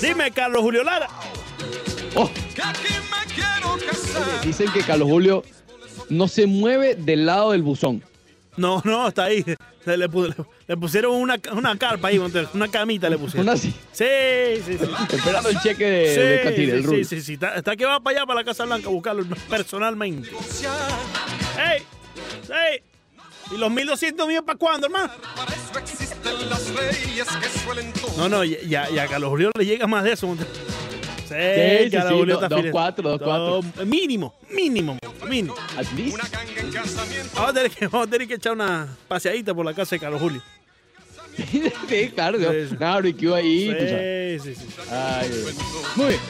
Dime, Carlos Julio Lara. Oh, dicen que Carlos Julio no se mueve del lado del buzón. No, no, está ahí. Le, pu- le pusieron una, una carpa ahí, una camita le pusieron. Una así, Sí, sí, sí. esperando el cheque de, Sí, de Catire, el sí, Rubio. sí, sí, sí. Está, está que va para allá, para la Casa Blanca, a buscarlo personalmente. ¡Ey! ¡Ey! ¿Y los 1200 míos para cuándo, hermano? Existen las leyes que suelen todo. No, no, ya, ya, ya a Carlos Julio le llega más de eso. Sí, Sí, sí, Carlos sí, Julio dos- está dos cuatro, dos cuatro. Dos- Mínimo, mínimo, mínimo. At least. Una ganga en casamiento. Vamos a, tener que, vamos a tener que echar una paseadita por la casa de Carlos Julio. sí, claro. Sí, sí. Una barbecue ahí. Sí, sí, sí. Ay. Muy bien.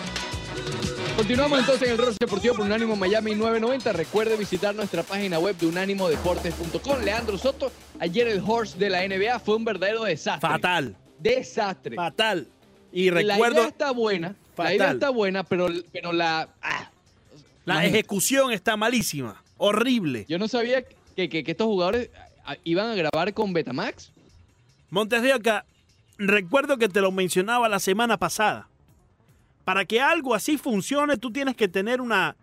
Continuamos entonces en el Rol Deportivo por Unánimo Miami 990. Recuerde visitar nuestra página web de unánimodeportes.com. Leandro Soto, ayer el horse de la NBA fue un verdadero desastre. Fatal, Desastre. fatal. Y La idea recuerdo, está buena. La idea está buena, pero, pero la. ah, la imagínate. ejecución está malísima. Horrible. Yo no sabía que, que- que estos jugadores ah, iban a grabar con Betamax. Montes de Oca, recuerdo que te lo mencionaba la semana pasada. Para que algo así funcione, tú tienes que tener una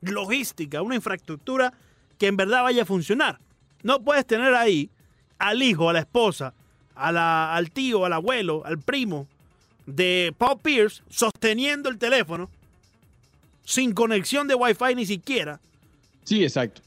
logística, una infraestructura que en verdad vaya a funcionar. No puedes tener ahí al hijo, a la esposa, a la- al tío, al abuelo, al primo de Paul Pierce sosteniendo el teléfono sin conexión de Wi-Fi ni siquiera. Sí, exacto.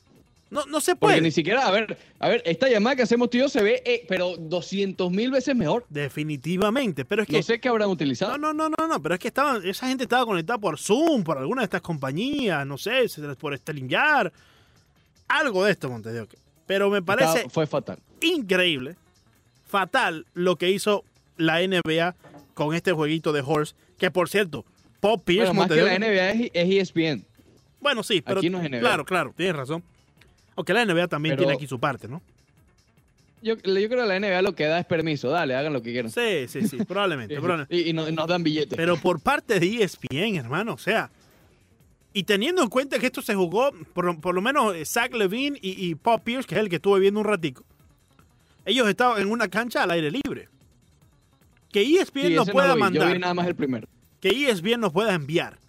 No, no se Porque puede. ni siquiera, a ver, a ver, esta llamada que hacemos tú y yo se ve, eh, pero 200 mil veces mejor. Definitivamente. Pero es que No sé qué habrán utilizado. No, no, no, no, no, pero es que estaban, esa gente estaba conectada por Zoom, por alguna de estas compañías, no sé, por StreamYard, algo de esto, Montevideo. Pero me parece Estaba- fue fatal. increíble, fatal lo que hizo la NBA con este jueguito de Horse, que por cierto, Pop Pierce, Bueno, más que la NBA es, es ESPN. Bueno, sí, pero Aquí no es NBA. claro, claro, tienes razón. Aunque la NBA también Pero- tiene aquí su parte, ¿no? Yo, yo creo que la NBA lo que da es permiso. Dale, hagan lo que quieran. Sí, sí, sí, probablemente, probablemente. Y, y no- nos dan billetes. Pero por parte de ESPN, hermano, o sea. Y teniendo en cuenta que esto se jugó, por, por lo menos eh, Zach Levine y, y Paul Pierce, que es el que estuve viendo un ratico, ellos estaban en una cancha al aire libre. Que ESPN Sí, nos no pueda vi. Yo mandar, vi nada más el primero. que ESPN nos pueda enviar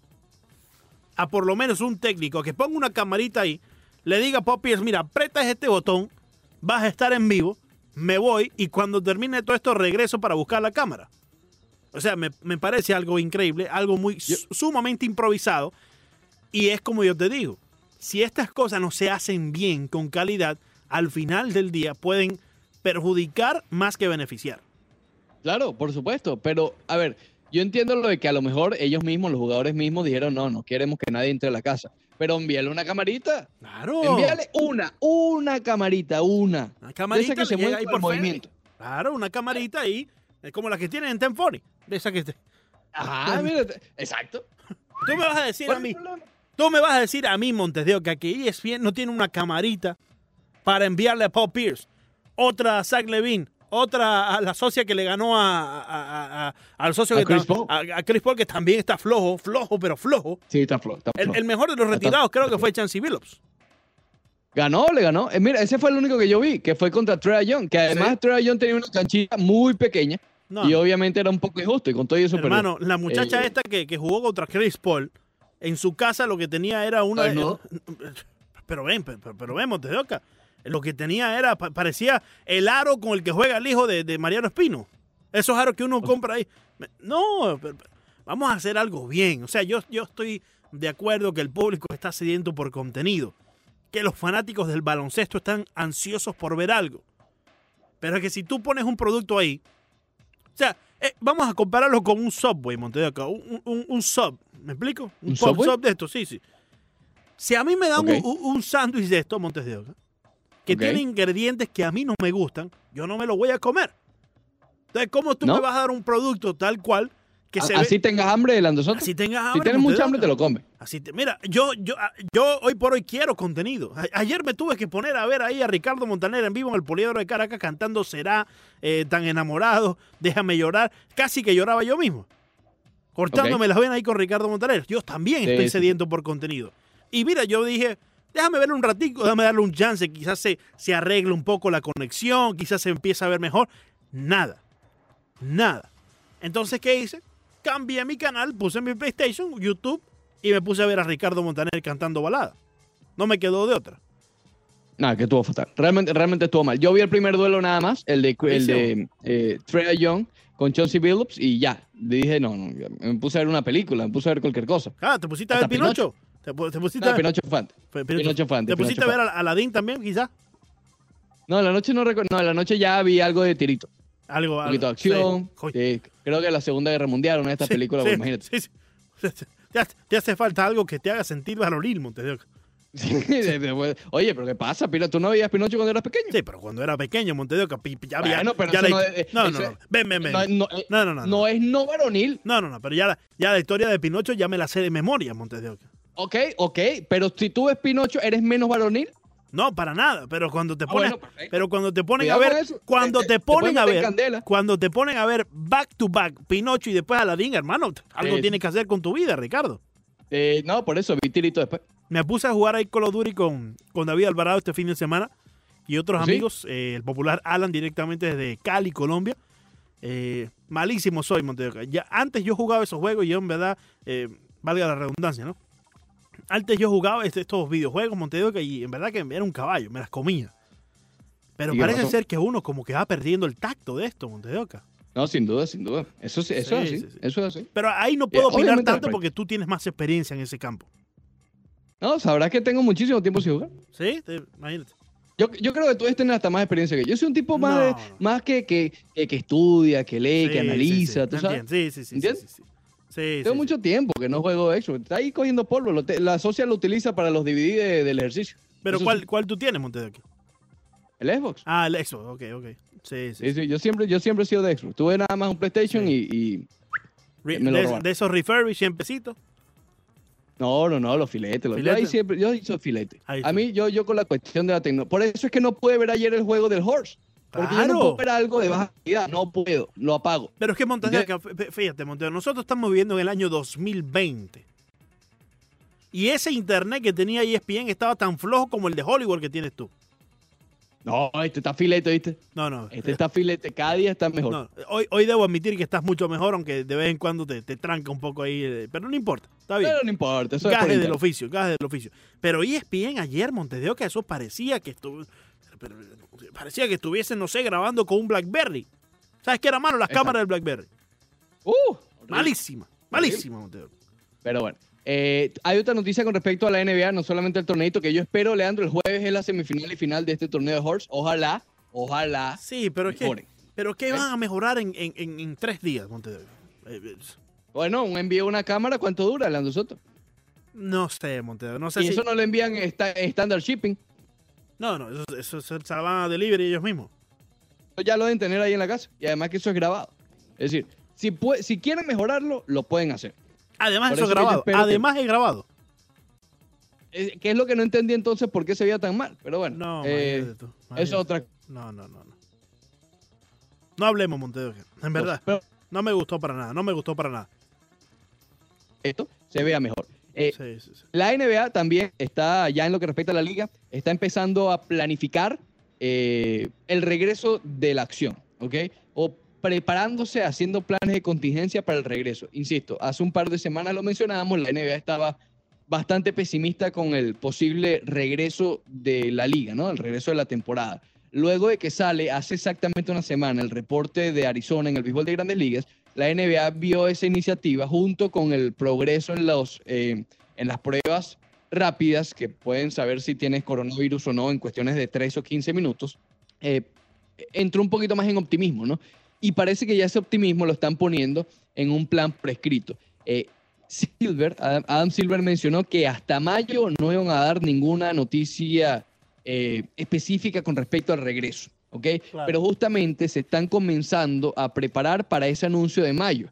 a por lo menos un técnico que ponga una camarita ahí, le diga a Pierce, mira, apretas este botón, vas a estar en vivo, me voy y cuando termine todo esto regreso para buscar la cámara. O sea, me, me parece algo increíble, algo muy su- sumamente improvisado. Y es como yo te digo, si estas cosas no se hacen bien, con calidad, al final del día pueden perjudicar más que beneficiar. Claro, por supuesto. Pero, a ver, yo entiendo lo de que a lo mejor ellos mismos, los jugadores mismos, dijeron, no, no queremos que nadie entre a la casa. Pero envíale una camarita. Claro. Envíale una, una camarita, una. Una De camarita esa que se mueve ahí por movimiento. Claro, una camarita ahí, es como la que tienen en Tenfony. De esa que te- Ajá, mira, exacto. Tú me vas a decir a ¿Cuál es mí, tú me vas a decir a mí, Montes de Oca, que E ESPN no tiene una camarita para enviarle a Paul Pierce, otra a Zach Levine, otra a la socia que le ganó a, a- a- al socio A que Chris Paul. a- Chris Paul, que también está flojo, flojo, pero flojo. Sí, está flojo. está El, flojo. el mejor de los Está- retirados creo que fue Chancey Billups. Ganó, le ganó. Eh, mira, ese fue el único que yo vi, que fue contra Trey Young, que además Sí. Trey Young tenía una canchita muy pequeña No, y obviamente era un poco injusto y con todo eso hermano, la muchacha Eh, esta que, que jugó contra Chris Paul, en su casa lo que tenía era una... No. Pero ven, pero, pero ven, Montes de Oca. Lo que tenía era, pa- parecía el aro con el que juega el hijo de, de Mariano Espino. Esos aros que uno compra ahí. No, pero- vamos a hacer algo bien. O sea, yo, yo estoy de acuerdo que el público está sediento por contenido. Que los fanáticos del baloncesto están ansiosos por ver algo. Pero es que si tú pones un producto ahí. O sea, eh, vamos a compararlo con un Subway, Montes de Oca. Un, un- un sub. ¿Me explico? Un, ¿Un pop sub de esto, sí, sí. Si a mí me dan Ok. un, un- un sándwich de esto, Montes de Oca, que tiene ingredientes que a mí no me gustan, yo no me lo voy a comer. Entonces, ¿cómo tú ¿No? me vas a dar un producto tal cual que se así ve, tengas hambre, Lando Soto. así tengas si hambre? tienes Montes de mucha hambre, te lo comes. Así te- mira, yo, yo, ah, yo hoy por hoy quiero contenido. A- ayer me tuve que poner a ver ahí a Ricardo Montaner en vivo en el Poliedro de Caracas cantando Será eh, tan enamorado, déjame llorar. Casi que lloraba yo mismo. Cortándome las venas ahí con Ricardo Montaner. Yo también Sí, estoy sí. sediento por contenido. Y mira, yo dije, déjame verle un ratico, déjame darle un chance, quizás se, se arregle un poco la conexión, quizás se empiece a ver mejor. Nada. Nada. Entonces, ¿qué hice? Cambié mi canal, puse mi PlayStation, YouTube y me puse a ver a Ricardo Montaner cantando balada. No me quedó de otra. Nada, que estuvo fatal. Realmente, realmente estuvo mal. Yo vi el primer duelo nada más, el de, el de eh, Trey Young con Chelsea Billups y ya. Le dije, no, no, me puse a ver una película, me puse a ver cualquier cosa. Ah, ¿te pusiste a ver Hasta Pinocho? ¿Te, pu- te pusiste No, a ver, Pinocho Pinocho- Pinocho. ¿te pusiste a ver a Aladdin también, quizás? No, la noche no recuerdo. No, la noche ya vi algo de tirito. Algo, Un poquito de algo. Acción. Sí, creo que la Segunda Guerra Mundial, una de estas Sí, películas, pues, imagínate. sí, sí. Te, hace- te hace falta algo que te haga sentir varonil, Montes de Oca. Sí, Oye, pero ¿qué pasa, Pino? ¿Tú no veías Pinocho cuando eras pequeño? Sí, pero cuando era pequeño, Montes de Oca, pi- pi- ya había. Bueno, pero ya eso la- no es- no, no, no. Ven, ven, ven. No, no, eh, No, no, no. No, es no varonil. no, no, no, pero ya la, ya la historia de Pinocho ya me la sé de memoria, Montes de Oca. Ok, ok, pero si tú ves Pinocho, ¿eres menos varonil? No, para nada, pero cuando te Ah, bueno, pero cuando te ponen Cuidado a ver, cuando Te- te, ponen a ver, candela. cuando te ponen a ver back to back Pinocho y después Aladdin, hermano, algo tienes que hacer con tu vida, Ricardo. Eh, no, por eso vi tirito después. Me puse a jugar ahí Call of Duty con, con David Alvarado este fin de semana y otros ¿Sí? amigos, eh, el popular Alan directamente desde Cali, Colombia. Eh, malísimo soy, Montevideo. Ya antes yo jugaba esos juegos y yo en verdad, eh, valga la redundancia, ¿no? Antes yo jugaba este- estos videojuegos, Montevideo, y en verdad que era un caballo, me las comía. Pero ¿Y qué parece ser que uno como que va perdiendo el tacto de esto, Montevideo. No, sin duda, sin duda. Eso, sí- eso Sí, es así. sí, sí. Eso es así. Pero ahí no puedo Eh, opinar tanto porque tú tienes más experiencia en ese campo. No, sabrás que tengo muchísimo tiempo sin jugar. ¿Sí? Te- imagínate. Yo, yo creo que tú debes tener hasta más experiencia que yo. Yo soy un tipo más, No, de- no. más que, que, que, que estudia, que lee, que analiza, sí, ¿tú sabes? Sí, sí, sí, sí. ¿Entiendes? Sí, sí. Sí, Tengo sí, mucho tiempo que no juego Xbox. Está ahí cogiendo polvo. Lo te- la socia lo utiliza para los DVD de- del ejercicio. Pero Eso ¿cuál. ¿cuál tú tienes, Montevideo? El Xbox. Ah, el Xbox, ok, ok. Sí, sí. Yo, siempre, yo siempre he sido de Xbox. Tuve nada más un PlayStation y, y- Re- me lo de, de esos refurbished 100 pesitos. No, no, no, los filetes. Los, yo ahí ¿Filete? siempre, yo hice filete. Ahí A mí, yo, yo con la cuestión de la tecnología. Por eso es que no pude ver ayer el juego del Horse. Porque yo no Claro. puedo ver algo de baja calidad. No puedo. Lo apago. Pero es que fí- fíjate, Montevideo, nosotros estamos viviendo en el año 2020. Y ese internet que tenía ESPN estaba tan flojo como el de Hollywood que tienes tú. No, este está filete, ¿viste? No, no. Este está filete. Cada día está mejor. no. Hoy, hoy debo admitir que estás mucho mejor, aunque de vez en cuando te, te tranca un poco ahí. eh, Pero no importa, está bien. Pero no importa. Eso es del oficio, gaje del oficio. Pero ESPN ayer, Montevideo, que eso parecía que estuvo, pero- parecía que estuviesen, no sé, grabando con un BlackBerry. ¿Sabes qué era malo? Las Exacto. cámaras del BlackBerry. Uh. Malísima, malísima, Montevideo. Pero bueno. eh, hay otra noticia con respecto a la NBA, no solamente el torneito que yo espero, Leandro, el jueves es la semifinal y final de este torneo de Horse. Ojalá, ojalá Sí, pero es que, pero ¿qué ¿Eh? van a mejorar en, en- en- en tres días, Montevideo? Eh, Bueno, un envío una cámara, ¿cuánto dura, Leandro Soto? No sé, Montevideo, no sé Y si... eso no lo envían en standard shipping. No, no, eso, eso se van a delivery ellos mismos. Ya lo deben tener ahí en la casa. Y además que eso es grabado. Es decir, si, pue- si quieren mejorarlo, lo pueden hacer. Además, eso es grabado. que- Además, es grabado. ¿Qué es lo que no entendí entonces por qué se veía tan mal? Pero bueno, No, eh, tú, eso es otra No, no, no, no. No hablemos, Montevideo. En verdad, Pero no me gustó para nada, no me gustó para nada. esto se vea mejor. Eh, Sí, sí, sí. La NBA también está, ya en lo que respecta a la liga, está empezando a planificar eh, el regreso de la acción, ¿ok? O preparándose, haciendo planes de contingencia para el regreso. Insisto, hace un par de semanas lo mencionábamos, la NBA estaba bastante pesimista con el posible regreso de la liga, ¿no? El regreso de la temporada. Luego de que sale hace exactamente una semana el reporte de Arizona en el béisbol de grandes ligas, la NBA vio esa iniciativa junto con el progreso en, los, eh, las pruebas rápidas que pueden saber si tienes coronavirus o no en cuestiones de 3 o 15 minutos, eh, entró un poquito más en optimismo, ¿no? Y parece que ya ese optimismo lo están poniendo en un plan prescrito. Eh, Silver, Adam, Silver mencionó que hasta mayo no iban a dar ninguna noticia específica con respecto al regreso, ¿ok? Claro. Pero justamente se están comenzando a preparar para ese anuncio de mayo.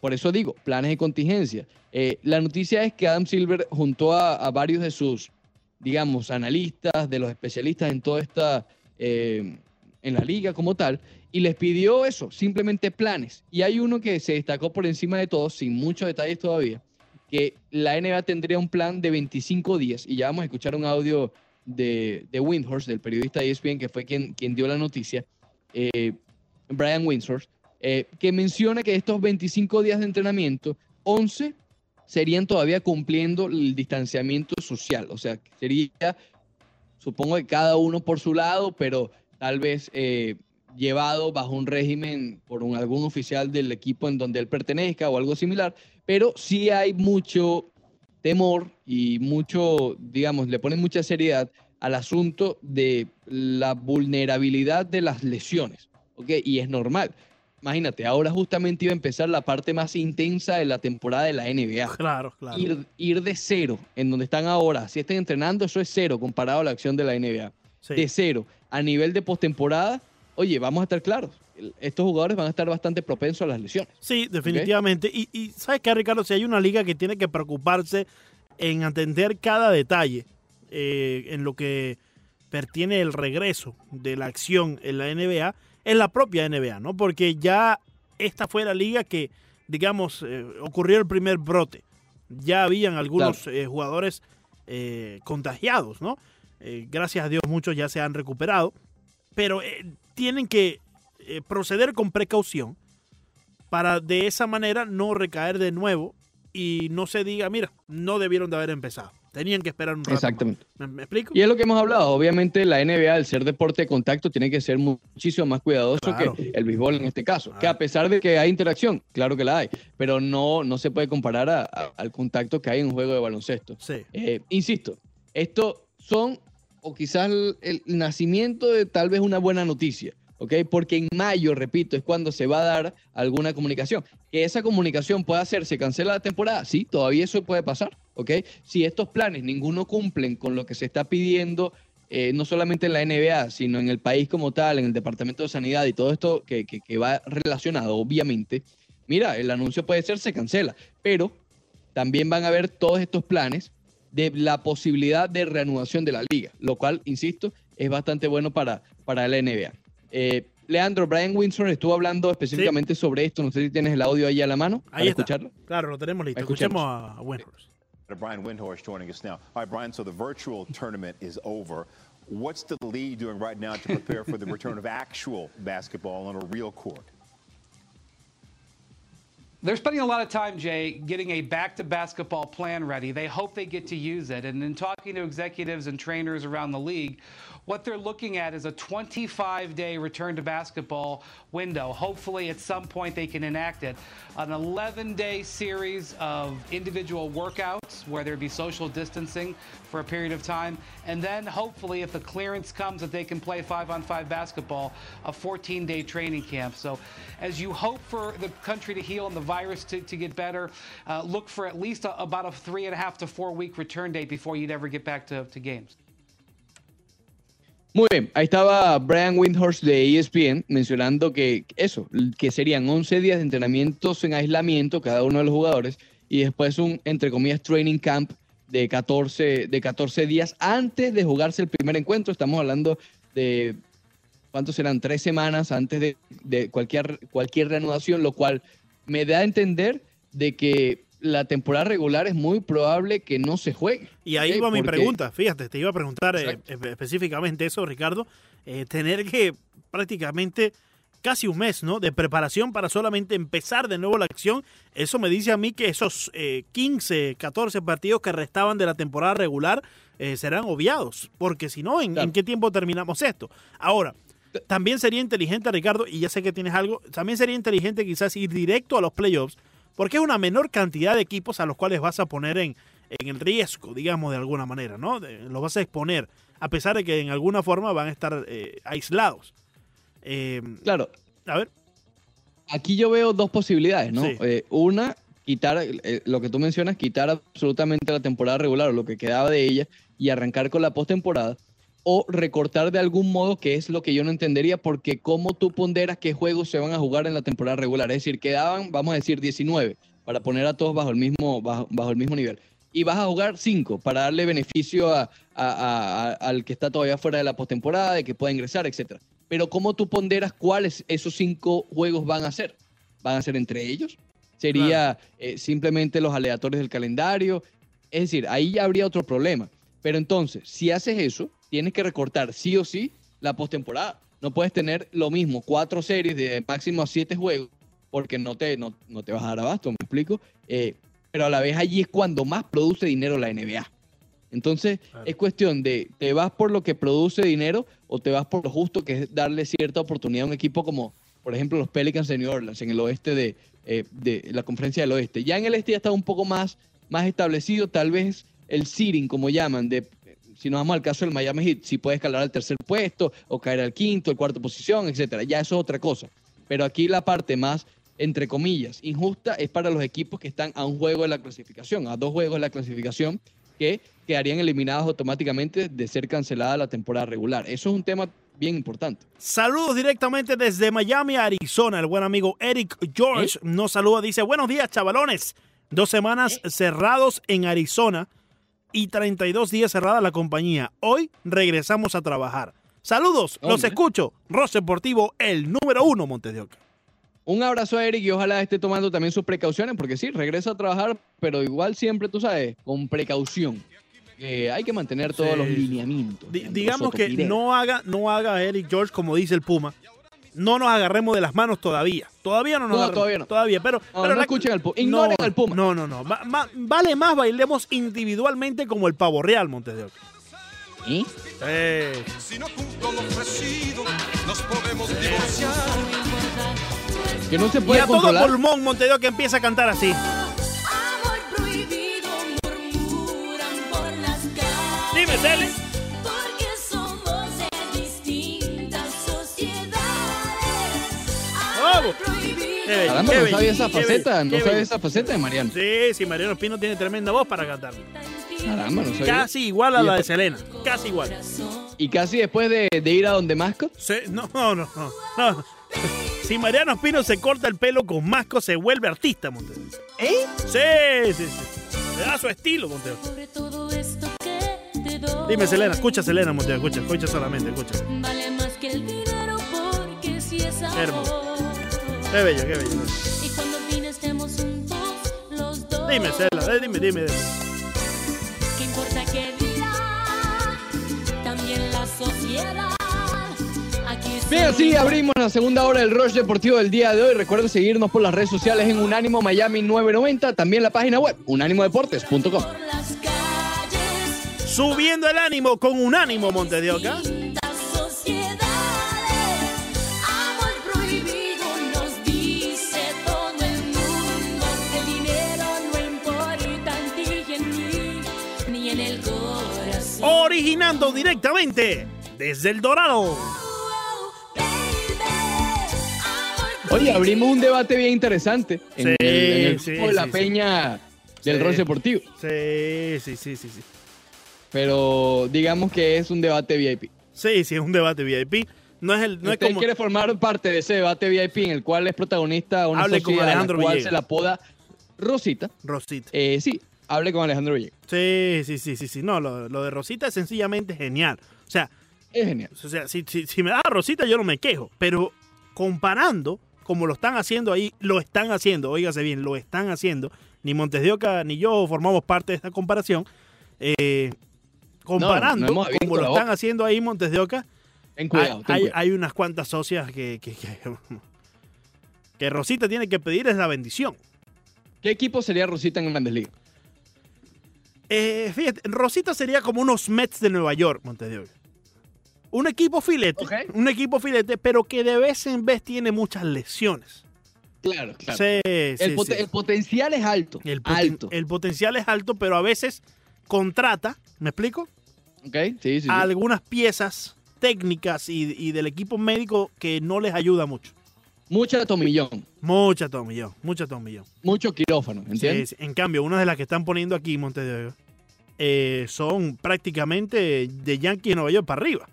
Por eso digo, planes de contingencia. Eh, la noticia es que Adam Silver juntó a, a varios de sus, digamos, analistas, de los especialistas en toda esta, eh, en la liga como tal, y les pidió eso, simplemente planes. Y hay uno que se destacó por encima de todos, sin muchos detalles todavía, que la NBA tendría un plan de 25 días, y ya vamos a escuchar un audio de, de del periodista de ESPN, que fue quien, quien dio la noticia, eh, Brian Windhorst, eh, que menciona que estos 25 días de entrenamiento, 11 serían todavía cumpliendo el distanciamiento social. O sea, sería, supongo que cada uno por su lado, pero tal vez eh, llevado bajo un régimen por un, algún oficial del equipo en donde él pertenezca o algo similar. Pero sí hay mucho temor y mucho, digamos, le ponen mucha seriedad al asunto de la vulnerabilidad de las lesiones. ¿ok? Y es normal. Imagínate, ahora justamente iba a empezar la parte más intensa de la temporada de la NBA. Claro, claro. Ir, ir de cero, en donde están ahora, si están entrenando, eso es cero comparado a la acción de la NBA. Sí. De cero. A nivel de postemporada, oye, vamos a estar claros, estos jugadores van a estar bastante propensos a las lesiones. Sí, definitivamente. Y, y ¿sabes qué, Ricardo? Si hay una liga que tiene que preocuparse en atender cada detalle eh, en lo que pertiene el regreso de la acción en la NBA, es la propia NBA, ¿no? Porque ya esta fue la liga que, digamos, eh, ocurrió el primer brote. Ya habían algunos eh, jugadores contagiados, ¿no? Gracias a Dios muchos ya se han recuperado, pero tienen que eh, proceder con precaución para de esa manera no recaer de nuevo y no se diga, mira, no debieron de haber empezado. Tenían que esperar un rato. más". Exactamente. ¿Me, me explico? Y es lo que hemos hablado. Obviamente, la NBA, al ser deporte de contacto, tiene que ser muchísimo más cuidadoso Claro. que el béisbol en este caso. Que Claro. a pesar de que hay interacción, claro que la hay, pero no, no se puede comparar a- a- al contacto que hay en un juego de baloncesto. Sí. Eh, insisto, esto son, o quizás el, el nacimiento de tal vez una buena noticia, ¿ok? Porque en mayo, repito, es cuando se va a dar alguna comunicación. Que esa comunicación pueda hacer, se cancela la temporada, sí, todavía eso puede pasar, ¿ok? Si estos planes ninguno cumplen con lo que se está pidiendo, eh, no solamente en la NBA, sino en el país como tal, en el Departamento de Sanidad y todo esto que, que- va relacionado, obviamente, mira, el anuncio puede ser, se cancela, pero también van a haber todos estos planes de la posibilidad de reanudación de la liga, lo cual, insisto, es bastante bueno para, para la NBA. Eh, Leandro, Brian Windsor estuvo hablando específicamente sobre esto, no sé si tienes el audio ahí a la mano para Ahí está. escucharlo. Claro, lo tenemos listo. Escuchemos. Escuchemos a Windhorst. Brian Windhorst joining us now. All right, Brian, so the virtual tournament is over. What's the league doing right now to prepare for the return of actual basketball on a real court? They're spending a lot of time, Jay, getting a back to basketball plan ready. They hope they get to use it. And in talking to executives and trainers around the league, what they're looking at is a 25 day return to basketball window. Hopefully, at some point, they can enact it. An 11 day series of individual workouts where there'd be social distancing for a period of time. And then, hopefully, if the clearance comes that they can play five on five basketball, a 14 day training camp. So, as you hope for the country to heal and the virus to, to get better, uh, look for at least a, about a three and a half to four week return date before you'd ever get back to, to games. Muy bien, ahí estaba Brian Windhorst de ESPN mencionando que eso, que serían 11 días de entrenamientos en aislamiento cada uno de los jugadores y después un, entre comillas, training camp de 14, de 14 días antes de jugarse el primer encuentro. Estamos hablando de, ¿cuántos serán? Tres semanas antes de, de cualquier, cualquier reanudación, lo cual me da a entender de que la temporada regular es muy probable que no se juegue. Y ahí ¿ok? va mi Porque- pregunta. Fíjate, te iba a preguntar eh, específicamente eso, Ricardo. Eh, tener que prácticamente casi un mes ¿no? de preparación para solamente empezar de nuevo la acción. Eso me dice a mí que esos eh, 15, 14 partidos que restaban de la temporada regular eh, serán obviados. Porque si no, ¿en, Claro. en qué tiempo terminamos esto? Ahora, también sería inteligente, Ricardo, y ya sé que tienes algo, también sería inteligente quizás ir directo a los playoffs, porque es una menor cantidad de equipos a los cuales vas a poner en, en el riesgo, digamos, de alguna manera, ¿no? De- los vas a exponer, a pesar de que en alguna forma van a estar eh, aislados. Eh, Claro, a ver, Aquí yo veo dos posibilidades, ¿no? Sí. Eh, una, quitar lo que tú mencionas, quitar absolutamente la temporada regular o lo que quedaba de ella y arrancar con la postemporada. O recortar de algún modo, que es lo que yo no entendería, porque cómo tú ponderas qué juegos se van a jugar en la temporada regular. Es decir, quedaban, vamos a decir, 19 para poner a todos bajo el mismo, bajo, bajo el mismo nivel. Y vas a jugar 5 para darle beneficio a- a- a- al que está todavía fuera de la postemporada, de que pueda ingresar, etcétera pero ¿cómo tú ponderas cuáles esos cinco juegos van a ser? ¿Van a ser entre ellos? ¿Sería eh, simplemente los aleatorios del calendario? Es decir, ahí ya habría otro problema. Pero entonces, si haces eso, tienes que recortar sí o sí la postemporada. no puedes tener lo mismo, cuatro series de máximo siete juegos, porque no te, no, no te vas a dar abasto, ¿me explico? Eh, pero a la vez allí es cuando más produce dinero la NBA. Entonces, Claro. es cuestión de, ¿te vas por lo que produce dinero o te vas por lo justo, que es darle cierta oportunidad a un equipo como, por ejemplo, los Pelicans de New Orleans, en el oeste de, eh, de la conferencia del oeste? Ya en el este ya está un poco más, más establecido, tal vez el seeding, como llaman, de, si nos vamos al caso del Miami Heat, si puede escalar al tercer puesto o caer al quinto, al cuarto posición, etcétera. Ya eso es otra cosa. Pero aquí la parte más, entre comillas, injusta es para los equipos que están a un juego de la clasificación, a dos juegos de la clasificación, que quedarían eliminados automáticamente de ser cancelada la temporada regular. Eso es un tema bien importante. Saludos directamente desde Miami, Arizona. El buen amigo Eric George nos saluda. Dice, buenos días, chavalones. Dos semanas cerrados en Arizona y 32 días cerrada la compañía. Hoy regresamos a trabajar. Saludos, los escucho. Ross Deportivo, el número uno, Montes de Oca. Un abrazo a Eric y ojalá esté tomando también sus precauciones, porque sí, regresa a trabajar, pero igual siempre, tú sabes, con precaución. Eh, hay que mantener todos Sí. los lineamientos. Digamos que no haga, no haga Eric George como dice el Puma. No nos agarremos de las manos todavía. Todavía no nos No, agarremos. todavía no. Todavía, pero. No, pero no escuchen al Puma. Ignoren al Puma. No, no, no. Va- va- vale más bailemos individualmente como el pavo real, Montes de Oca. ¿Eh? Eh, Si no lo ofrecido, nos podemos divorciar. Que no se y puede a todo pulmón, Montes de Oca empieza a cantar así. Amor prohibido murmuran por las calles. Dime, Cele. Qué no sabía esa faceta, no sabía esa faceta de Mariano. Sí, sí, Mariano Espino tiene tremenda voz para cantar. Caramba, no sabía. Casi igual a la de Selena. Casi igual. Y casi después de, de ir a donde Masco, Sí, no, no, no, no. Si Mariano Espino se corta el pelo con masco, se vuelve artista, Montes. ¿Eh? Sí, sí, sí. Le da su estilo, Monteo. Sobre todo esto que te doy. Dime, Selena, escucha, Selena, Monteo, escucha, escucha solamente, escucha. Vale más que el dinero porque si es amor. Qué bello, qué bello. Y cuando al fin estemos juntos los dos. Dime, eh, dime, dime. dime. ¿Qué importa qué dirá? También la sociedad. Aquí Bien, así abrimos la segunda hora del Rush Deportivo del día de hoy. Recuerden seguirnos por las redes sociales en Unánimo Miami 990, también la página web unánimodeportes.com. por las calles. Subiendo el ánimo con un ánimo, Monte de Oca. Originando directamente desde el Dorado. Oye, abrimos un debate bien interesante en Sí, el, en el sí, grupo de la sí, peña del. Rush Deportivo. Sí, sí, sí, sí, sí. Pero digamos que es un debate VIP. Sí, sí, es un debate VIP. No es, el, no es ¿Usted como... quiere formar parte de ese debate VIP en el cual es protagonista una Hable con sociedad a la Alejandro cual Villegas. se la apoda Rosita? Rosita. Eh, sí, hable con Alejandro Villegas. Sí, sí, sí, sí, sí. No, lo, lo de Rosita es sencillamente genial. O sea, Es genial. o sea si, si, si me da Rosita yo no me quejo. Pero comparando, como lo están haciendo ahí, lo están haciendo, óigase bien, lo están haciendo. Ni Montes de Oca ni yo formamos parte de esta comparación. Eh, comparando, no como lo están haciendo ahí Montes de Oca, Ten hay, cuidado, ten hay- hay unas cuantas socias que, que, que, que Rosita tiene que pedir es la bendición. ¿Qué equipo sería Rosita en Grandes Ligas? Eh, fíjate, Rosita sería como unos Mets de Nueva York, Montes de Oca. Un equipo filete, un equipo filete, pero que de vez en vez tiene muchas lesiones. Claro, claro. Sí, el, sí, poten- sí. el potencial es alto. El, poten- alto. el potencial es alto, pero a veces contrata, ¿me explico? ¿Ok? Sí, sí, algunas piezas técnicas y, y del equipo médico que no les ayuda mucho. Mucha tomillón. Mucha tomillón, mucha tomillón. Mucho quirófano, ¿entiendes? sí. En cambio, una de las que están poniendo aquí, Montes de Oca, eh, son prácticamente de Yankees de Nueva York para arriba.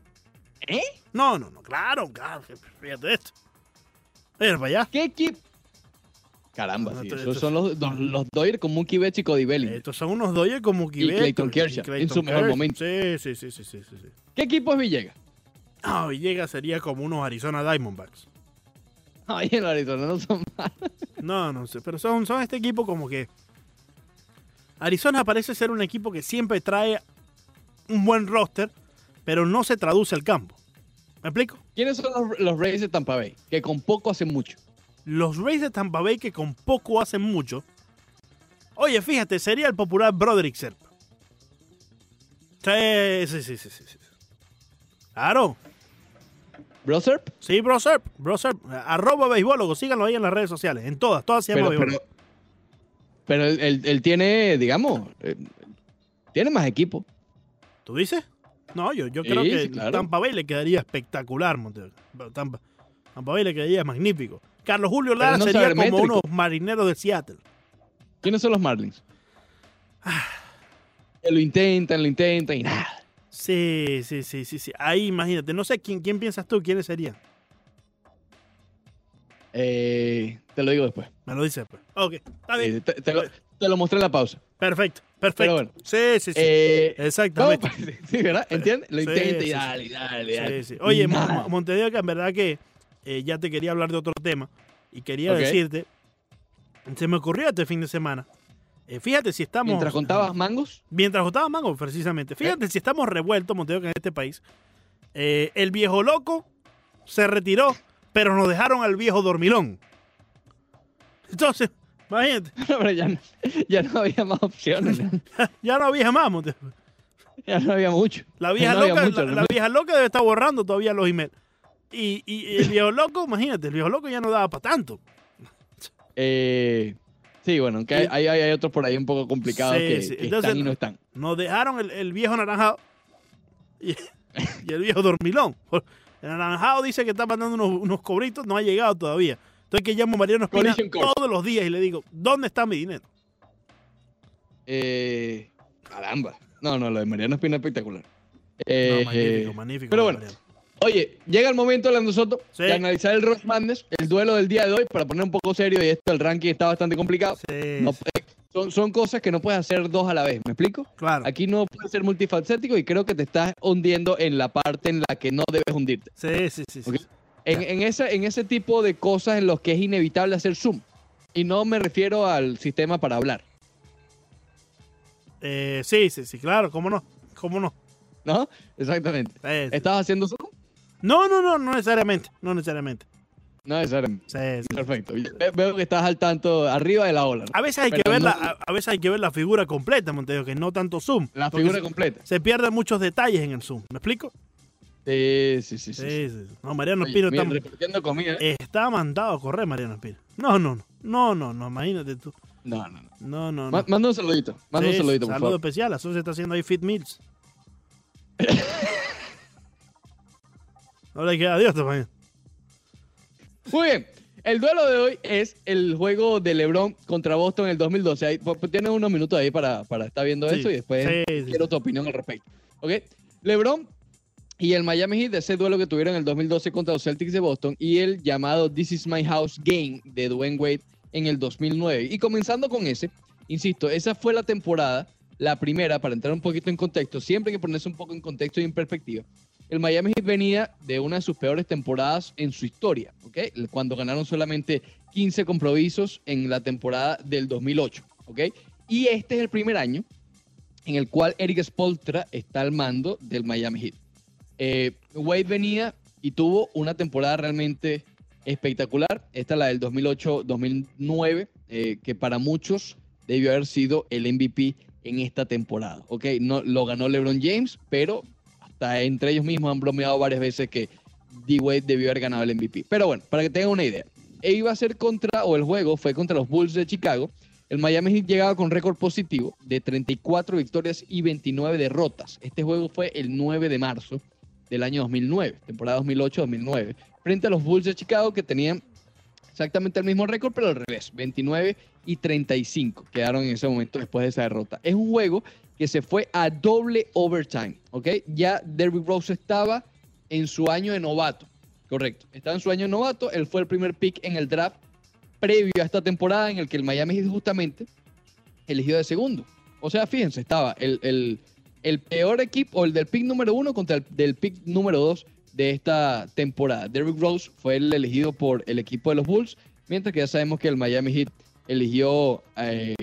¿Eh? No, no, no, claro, claro. Fíjate esto. Mira para allá. ¿Qué equipo? Caramba, No, sí, esto- esos esto- son los, los, los Dodgers con Mookie Betts y Cody Bellinger. Estos son unos Dodgers como Mookie Y Betts, Clayton Kershaw, en su mejor momento. Sí, sí, sí, sí, sí, sí. ¿Qué equipo es Villegas? Ah, Villegas sería como unos Arizona Diamondbacks. Ay, en Arizona no son malos. No, no sé, pero son, son este equipo como que... Arizona parece ser un equipo que siempre trae un buen roster, pero no se traduce al campo. ¿Me explico? ¿Quiénes son los, los Rays de Tampa Bay? Que con poco hacen mucho. Los Rays de Tampa Bay que con poco hacen mucho. Oye, fíjate, sería el popular Broderick Serp. Sí, sí, sí, sí, sí, sí. Claro. ¿Brotherp? Sí, Bro Serp, Bro Serp. Arroba beisbólogo, síganlo ahí en las redes sociales. En todas, todas se llama Pero, pero, pero él, él- él tiene, digamos, eh, tiene más equipo. ¿Tú dices? No, yo, yo Sí, creo que claro. Tampa Bay le quedaría espectacular, Montero. Tampa, Tampa Bay le quedaría magnífico. Carlos Julio Lara no sería como unos marineros de Seattle. ¿Quiénes son los Marlins? Que lo intentan, lo intentan y nada. Sí, sí, sí, sí, sí. Ahí imagínate. No sé quién, quién piensas tú, quiénes serían. Eh, te lo digo después. Me lo dices pues. Ok, está bien. Eh, te, te lo, te lo mostré en la pausa. Perfecto, perfecto. Bueno. Sí, sí, sí. Eh, Exactamente. no, sí, ¿verdad? ¿Entiendes? Lo Sí, intenta y dale, dale, dale. Sí. Oye, Y Mo- nada. Mo- Montevideo, que en verdad que eh, ya te quería hablar de otro tema y quería decirte, se me ocurrió este fin de semana. Eh, fíjate si estamos... Mientras contabas mangos, Mientras contaba mango, precisamente. Fíjate si estamos revueltos, Montevideo, que en este país. Eh, el viejo loco se retiró, pero nos dejaron al viejo dormilón. Entonces, imagínate, pero ya no, ya no había más opciones. ¿no? ya no había más, Montevideo. Ya no había mucho. La vieja, No había loca, mucho, la, la realmente. vieja loca debe estar borrando todavía los emails. Y, y el viejo loco, imagínate, el viejo loco ya no daba para tanto. Eh, sí, bueno, aunque hay, hay, hay otros por ahí un poco complicados Sí, que, sí. que Entonces- están y no están. Nos dejaron el, el viejo naranjado y, y el viejo dormilón. El naranjado dice que está mandando unos, unos cobritos, no ha llegado todavía. Entonces que llamo a Mariano Espina todos los días y le digo, ¿dónde está mi dinero? Eh, caramba. No, no, lo de Mariano Espina es espectacular. Eh, no, magnífico, eh, magnífico. pero bueno, Mariano. Oye, llega el momento, Orlando Soto, Sí. de analizar el Ross Madness, el duelo del día de hoy, para poner un poco serio, y esto, el ranking está bastante complicado. Sí, No, son, son cosas que no puedes hacer dos a la vez, ¿me explico? claro. Aquí no puedes ser multifacético y creo que te estás hundiendo en la parte en la que no debes hundirte. Sí, sí, sí. sí. En, en, esa, en ese tipo de cosas en los que es inevitable hacer zoom. Y no me refiero al sistema para hablar, Eh, sí, sí, sí, claro, cómo no, cómo no. ¿no? Exactamente. Sí, sí. ¿Estás haciendo zoom? No, no, no, no necesariamente, no necesariamente. No necesariamente. Sí, sí. Perfecto. Ve- Veo que estás al tanto arriba de la ola. A veces hay que ver no- la, a, veces hay que ver la figura completa, Montevideo, que no tanto zoom. La figura completa. Se pierden muchos detalles en el zoom. ¿Me explico? Sí, sí, sí. sí. No, Mariano Espino está, repartiendo comida. está mandado a correr, Mariano Espino. No, no, no. No, no, no, imagínate tú. No, no, no. No, no, no. Ma- Manda un saludito. Manda Sí, un saludito, por saludo favor. especial. A se está haciendo ahí Fit Meals. no le queda Dios todavía. Muy bien. El duelo de hoy es el juego de LeBron contra Boston en el 2012. Ahí, pues, tienes unos minutos ahí para, para estar viendo Sí, eso y después sí, sí. quiero tu opinión al respecto. ¿Ok? LeBron y el Miami Heat, ese duelo que tuvieron en el 2012 contra los Celtics de Boston y el llamado This is My House Game de Dwayne Wade en el 2009. Y comenzando con ese, insisto, esa fue la temporada, la primera, para entrar un poquito en contexto, siempre hay que ponerse un poco en contexto y en perspectiva. El Miami Heat venía de una de sus peores temporadas en su historia, ¿ok? Cuando ganaron solamente 15 compromisos en la temporada del 2008, ¿ok? Y este es el primer año en el cual Eric Spoltra está al mando del Miami Heat. Eh, Wade venía y tuvo una temporada realmente espectacular. Esta es la del 2008-2009, eh, que para muchos debió haber sido el MVP en esta temporada. ¿ok? No, lo ganó LeBron James, pero entre ellos mismos han bromeado varias veces que D-Wade debió haber ganado el MVP. Pero bueno, para que tengan una idea. E iba a ser contra, o el juego fue contra los Bulls de Chicago. El Miami Heat llegaba con récord positivo de 34 victorias y 29 derrotas. Este juego fue el 9 de marzo del año 2009, temporada 2008-2009, frente a los Bulls de Chicago que tenían exactamente el mismo récord, pero al revés, 29 y 35 quedaron en ese momento después de esa derrota. Es un juego que se fue a doble overtime, ¿ok? Ya Derrick Rose estaba en su año de novato, correcto. Estaba en su año de novato, él fue el primer pick en el draft previo a esta temporada en el que el Miami Heat justamente eligió de segundo. O sea, fíjense, estaba el, el, el peor equipo, o el del pick número uno contra el del pick número dos de esta temporada. Derrick Rose fue el elegido por el equipo de los Bulls, mientras que ya sabemos que el Miami Heat eligió eh,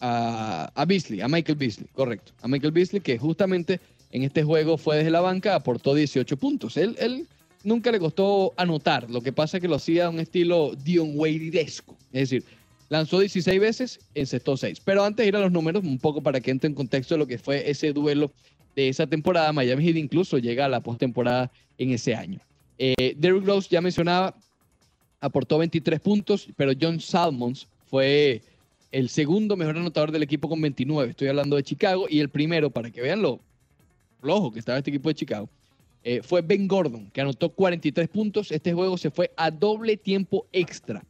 a, Beasley, a Michael Beasley, correcto. A Michael Beasley, que justamente en este juego fue desde la banca, aportó 18 puntos. Él, él nunca le costó anotar, lo que pasa es que lo hacía a un estilo Dion Waderesco. Es decir, lanzó 16 veces, encestó 6. Pero antes de ir a los números, un poco para que entre en contexto de lo que fue ese duelo de esa temporada, Miami Heat incluso llega a la postemporada en ese año. Eh, Derrick Rose ya mencionaba, aportó 23 puntos, pero John Salmons fue el segundo mejor anotador del equipo con 29. Estoy hablando de Chicago. Y el primero, para que vean lo flojo que estaba este equipo de Chicago, eh, fue Ben Gordon, que anotó 43 puntos. Este juego se fue a doble tiempo extra.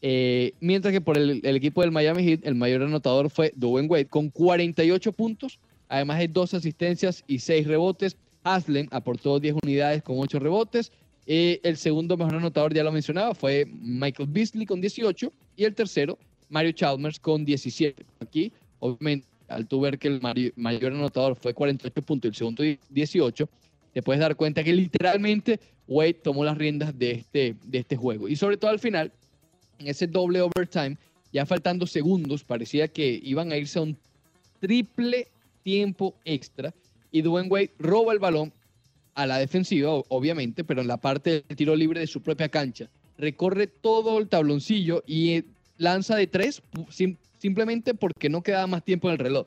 Eh, mientras que por el, el equipo del Miami Heat, el mayor anotador fue Dwayne Wade con 48 puntos, además de dos asistencias y seis rebotes. Haslem aportó 10 unidades con 8 rebotes. Eh, el segundo mejor anotador, ya lo mencionaba, fue Michael Beasley con 18. Y el tercero, Mario Chalmers con 17. Aquí, obviamente, al tú ver que el mayor anotador fue 48 puntos y el segundo 18, te puedes dar cuenta que literalmente Wade tomó las riendas de este, de este juego. Y sobre todo al final, en ese doble overtime, ya faltando segundos, parecía que iban a irse a un triple tiempo extra. Y Dwayne Wade roba el balón a la defensiva, obviamente, pero en la parte del tiro libre de su propia cancha. Recorre todo el tabloncillo y eh, lanza de tres simplemente porque no quedaba más tiempo en el reloj.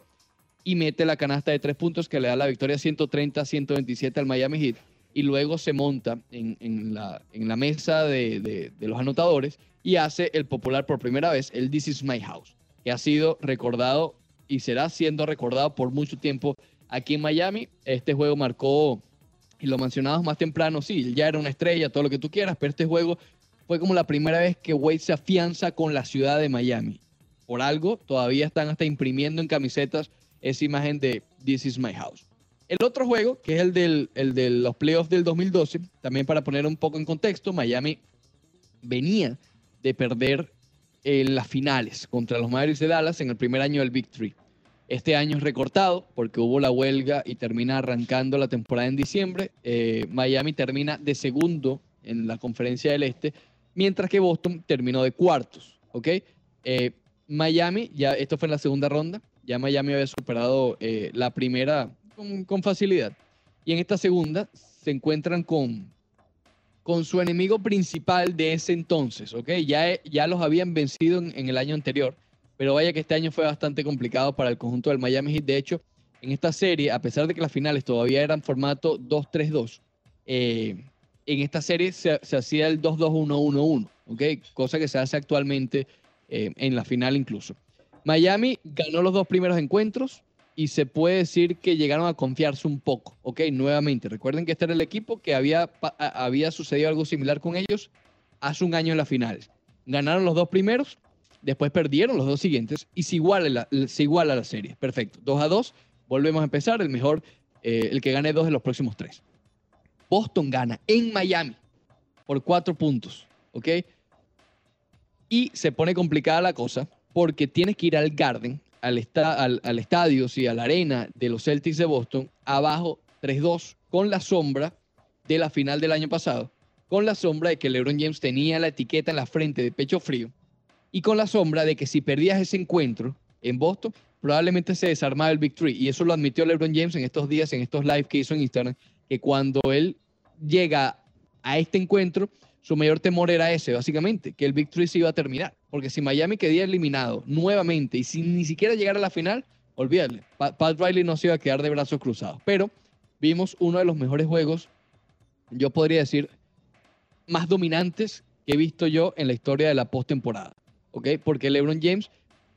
Y mete la canasta de tres puntos que le da la victoria 130-127 al Miami Heat. Y luego se monta en, la, mesa de, los anotadores y hace el popular por primera vez, el This is My House, que ha sido recordado y será siendo recordado por mucho tiempo aquí en Miami. Este juego marcó, y lo mencionabas más temprano, sí, ya era una estrella, todo lo que tú quieras, pero este juego fue como la primera vez que Wade se afianza con la ciudad de Miami. Por algo, todavía están hasta imprimiendo en camisetas esa imagen de This is my house. El otro juego, que es el, del, el de los playoffs del 2012, también para poner un poco en contexto, Miami venía de perder en las finales contra los Mavericks de Dallas en el primer año del Big Three. Este año es recortado porque hubo la huelga y termina arrancando la temporada en diciembre. Eh, Miami termina de segundo en la conferencia del Este, mientras que Boston terminó de cuartos. ¿ok? Eh, Miami, ya esto fue en la segunda ronda, ya Miami había superado eh, la primera con, facilidad. Y en esta segunda se encuentran con, con su enemigo principal de ese entonces, ¿ok? Ya, ya los habían vencido en, en el año anterior, pero vaya que este año fue bastante complicado para el conjunto del Miami Heat. De hecho, en esta serie, a pesar de que las finales todavía eran formato 2-3-2, eh, en esta serie se, hacía el 2-2-1-1-1, ¿ok? Cosa que se hace actualmente eh, en la final incluso. Miami ganó los dos primeros encuentros y se puede decir que llegaron a confiarse un poco, ¿ok? Nuevamente, recuerden que este era el equipo que había, había sucedido algo similar con ellos hace un año en las finales. Ganaron los dos primeros, después perdieron los dos siguientes y se iguala la, la serie. Perfecto, 2 a 2, volvemos a empezar, el mejor, eh, el que gane dos de los próximos tres. Boston gana en Miami por cuatro puntos, ¿ok? Y se pone complicada la cosa porque tienes que ir al Garden, al, esta- al, estadio, sí, a la arena de los Celtics de Boston, abajo 3-2, con la sombra de la final del año pasado, con la sombra de que LeBron James tenía la etiqueta en la frente de pecho frío, y con la sombra de que si perdías ese encuentro en Boston, probablemente se desarmaba el Big Three. Y eso lo admitió LeBron James en estos días, en estos live que hizo en Instagram, que cuando él llega a este encuentro, su mayor temor era ese, básicamente, que el Big Three se iba a terminar. Porque si Miami quedía eliminado nuevamente y sin ni siquiera llegar a la final, olvídale, Pa- Pat Riley no se iba a quedar de brazos cruzados. Pero vimos uno de los mejores juegos, yo podría decir, más dominantes que he visto yo en la historia de la postemporada. ¿Ok? Porque LeBron James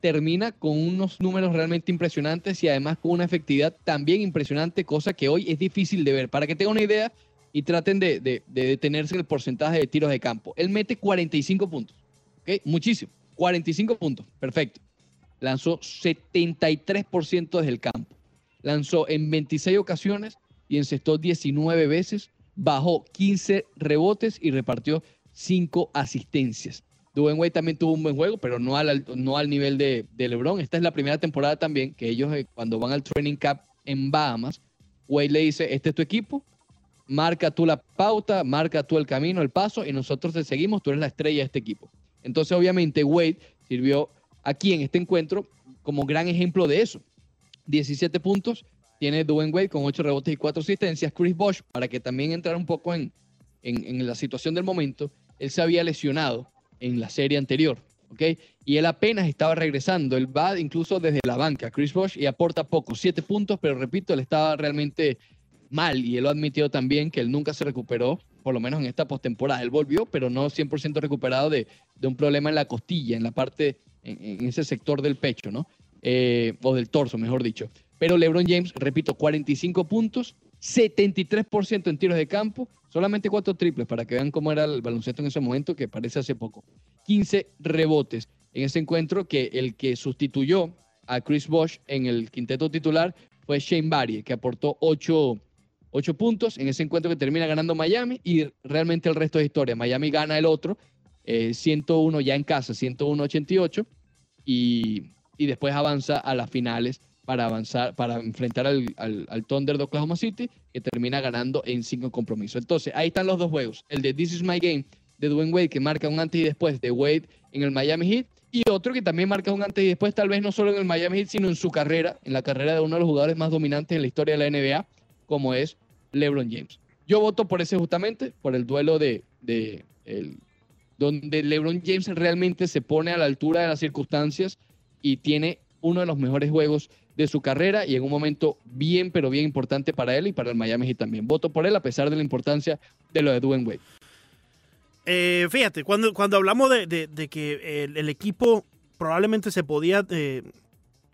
termina con unos números realmente impresionantes y además con una efectividad también impresionante, cosa que hoy es difícil de ver. Para que tengan una idea y traten de, de- de detenerse en el porcentaje de tiros de campo. Él mete 45 puntos. ¿Ok? Muchísimo. 45 puntos. Perfecto. Lanzó 73% desde el campo. Lanzó en 26 ocasiones y encestó 19 veces. Bajó 15 rebotes y repartió 5 asistencias. Dwayne Wade también tuvo un buen juego, pero no al, no al nivel de, LeBron. Esta es la primera temporada también que ellos, eh, cuando van al training camp en Bahamas, Wade le dice: Este es tu equipo, marca tú la pauta, marca tú el camino, el paso, y nosotros te seguimos, tú eres la estrella de este equipo. Entonces, obviamente, Wade sirvió aquí en este encuentro como gran ejemplo de eso. 17 puntos, tiene Dwayne Wade con 8 rebotes y 4 asistencias. Chris Bosh, para que también entrara un poco en, en, en la situación del momento, él se había lesionado en la serie anterior, ¿ok? Y él apenas estaba regresando. Él va incluso desde la banca, Chris Bosh, y aporta poco, 7 puntos, pero repito, él estaba realmente mal y él lo ha admitido también que él nunca se recuperó, por lo menos en esta postemporada. Él volvió, pero no 100% recuperado de, de un problema en la costilla, en la parte, en, en ese sector del pecho, ¿no? Eh, o del torso, mejor dicho. Pero LeBron James, repito, 45 puntos, 73% en tiros de campo, solamente 4 triples para que vean cómo era el baloncesto en ese momento, que parece hace poco. 15 rebotes en ese encuentro que el que sustituyó a Chris Bosh en el quinteto titular fue Shane Barry, que aportó 8, 8 puntos en ese encuentro que termina ganando Miami y realmente el resto es historia. Miami gana el otro, eh, 101 ya en casa, 101-88 y, y después avanza a las finales para avanzar, para enfrentar al, al, Thunder de Oklahoma City, que termina ganando en cinco compromisos. Entonces, ahí están los dos juegos. El de This Is My Game de Dwayne Wade, que marca un antes y después de Wade en el Miami Heat, y otro que también marca un antes y después, tal vez no solo en el Miami Heat, sino en su carrera, en la carrera de uno de los jugadores más dominantes en la historia de la NBA, como es LeBron James. Yo voto por ese justamente, por el duelo de, de donde LeBron James realmente se pone a la altura de las circunstancias y tiene uno de los mejores juegos de su carrera y en un momento bien, pero bien importante para él y para el Miami Heat también. Voto por él a pesar de la importancia de lo de Dwayne Wade. Eh, fíjate, cuando, cuando hablamos de, de, de que el, el, equipo probablemente se podía eh,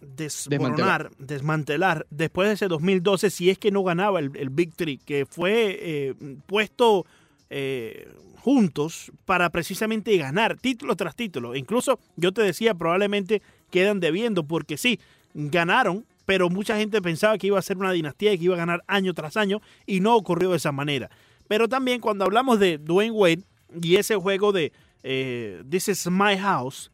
desmoronar, desmantelar. desmantelar. después de ese 2012 si es que no ganaba el, el Big Three, que fue eh, puesto eh, juntos para precisamente ganar título tras título. Incluso yo te decía, probablemente quedan debiendo, porque sí, ganaron, pero mucha gente pensaba que iba a ser una dinastía y que iba a ganar año tras año, y no ocurrió de esa manera. Pero también cuando hablamos de Dwayne Wade y ese juego de eh, This is my house,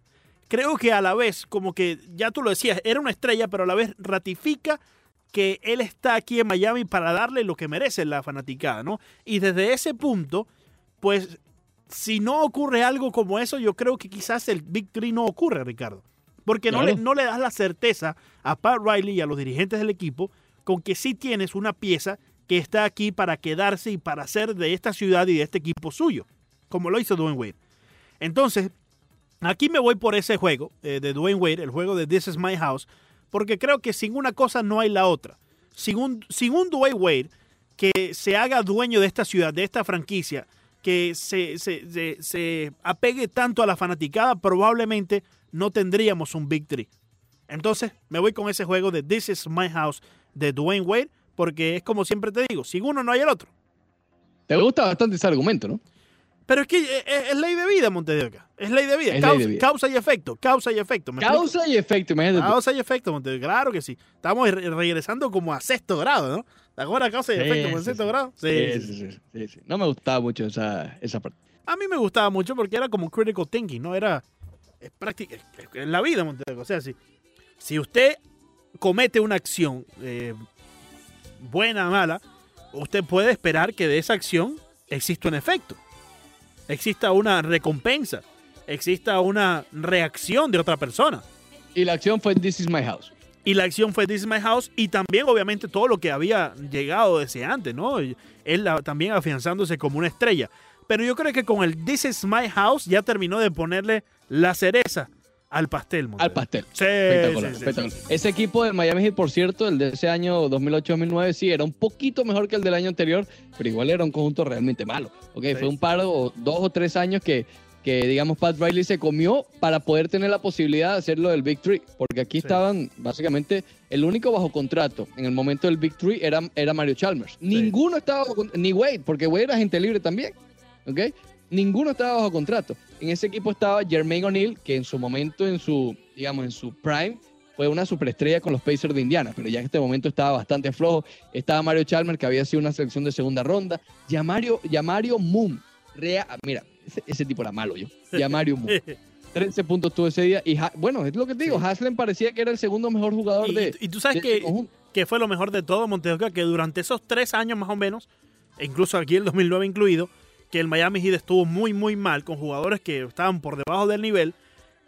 creo que a la vez, como que ya tú lo decías, era una estrella, pero a la vez ratifica que él está aquí en Miami para darle lo que merece la fanaticada, ¿no? Y desde ese punto, pues, si no ocurre algo como eso, yo creo que quizás el Big Three no ocurre, Ricardo. Porque claro. no, le, no le das la certeza a Pat Riley y a los dirigentes del equipo con que sí tienes una pieza que está aquí para quedarse y para hacer de esta ciudad y de este equipo suyo, como lo hizo Dwayne Wade. Entonces, aquí me voy por ese juego eh, de Dwayne Wade, el juego de This is My House, porque creo que sin una cosa no hay la otra. Sin un, sin un Dwayne Wade que se haga dueño de esta ciudad, de esta franquicia, que se, se, se, se apegue tanto a la fanaticada, probablemente no tendríamos un Big Three. Entonces, me voy con ese juego de This is My House de Dwayne Wade, porque es como siempre te digo, sin uno no hay el otro. Te gusta bastante ese argumento, ¿no? Pero es que es, es ley de vida, Montevideo. Es ley de vida. Causa, de vida. causa, y efecto. Causa y efecto. causa explico? y efecto, imagínate. Causa y efecto, Montevideo. Claro que sí. Estamos regresando como a sexto grado, ¿no? ¿Te acuerdas causa y sí, efecto como sexto sí. grado? Sí sí, sí sí, No me gustaba mucho esa, esa parte. A mí me gustaba mucho porque era como critical thinking, ¿no? Era es práctica, en la vida, Montevideo. O sea, si, si usted comete una acción eh, buena o mala, usted puede esperar que de esa acción exista un efecto, exista una recompensa, exista una reacción de otra persona. Y la acción fue This is my house. Y la acción fue This is my house y también obviamente todo lo que había llegado desde antes, ¿no? Él también afianzándose como una estrella. Pero yo creo que con el This is my house ya terminó de ponerle la cereza al pastel. Al pastel. Sí, espectacular, sí, espectacular. Sí, ese equipo del Miami Heat, por cierto, el de ese año 2008-2009, sí, era un poquito mejor que el del año anterior, pero igual era un conjunto realmente malo. Okay, Fue un par o dos o tres años que, que, digamos, Pat Riley se comió para poder tener la posibilidad de hacerlo del Big Three, porque aquí estaban básicamente el único bajo contrato en el momento del Big Three era, era Mario Chalmers. Ninguno estaba bajo, ni Wade, porque Wade era gente libre también. ¿ok? Ninguno estaba bajo contrato. En ese equipo estaba Jermaine O'Neal, que en su momento, en su, digamos, en su prime, fue una superestrella con los Pacers de Indiana, pero ya en este momento estaba bastante flojo. Estaba Mario Chalmers, que había sido una selección de segunda ronda. Yamario, Yamario Moon. Rea, mira, ese, ese, tipo era malo yo. Yamario Moon. 13 puntos tuvo ese día. Y bueno, es lo que te digo. Sí. Haslem parecía que era el segundo mejor jugador y, de. Y tú sabes que, que fue lo mejor de todo, Montevideo, que durante esos tres años más o menos, e incluso aquí el 2009 incluido, que el Miami Heat estuvo muy, muy mal con jugadores que estaban por debajo del nivel,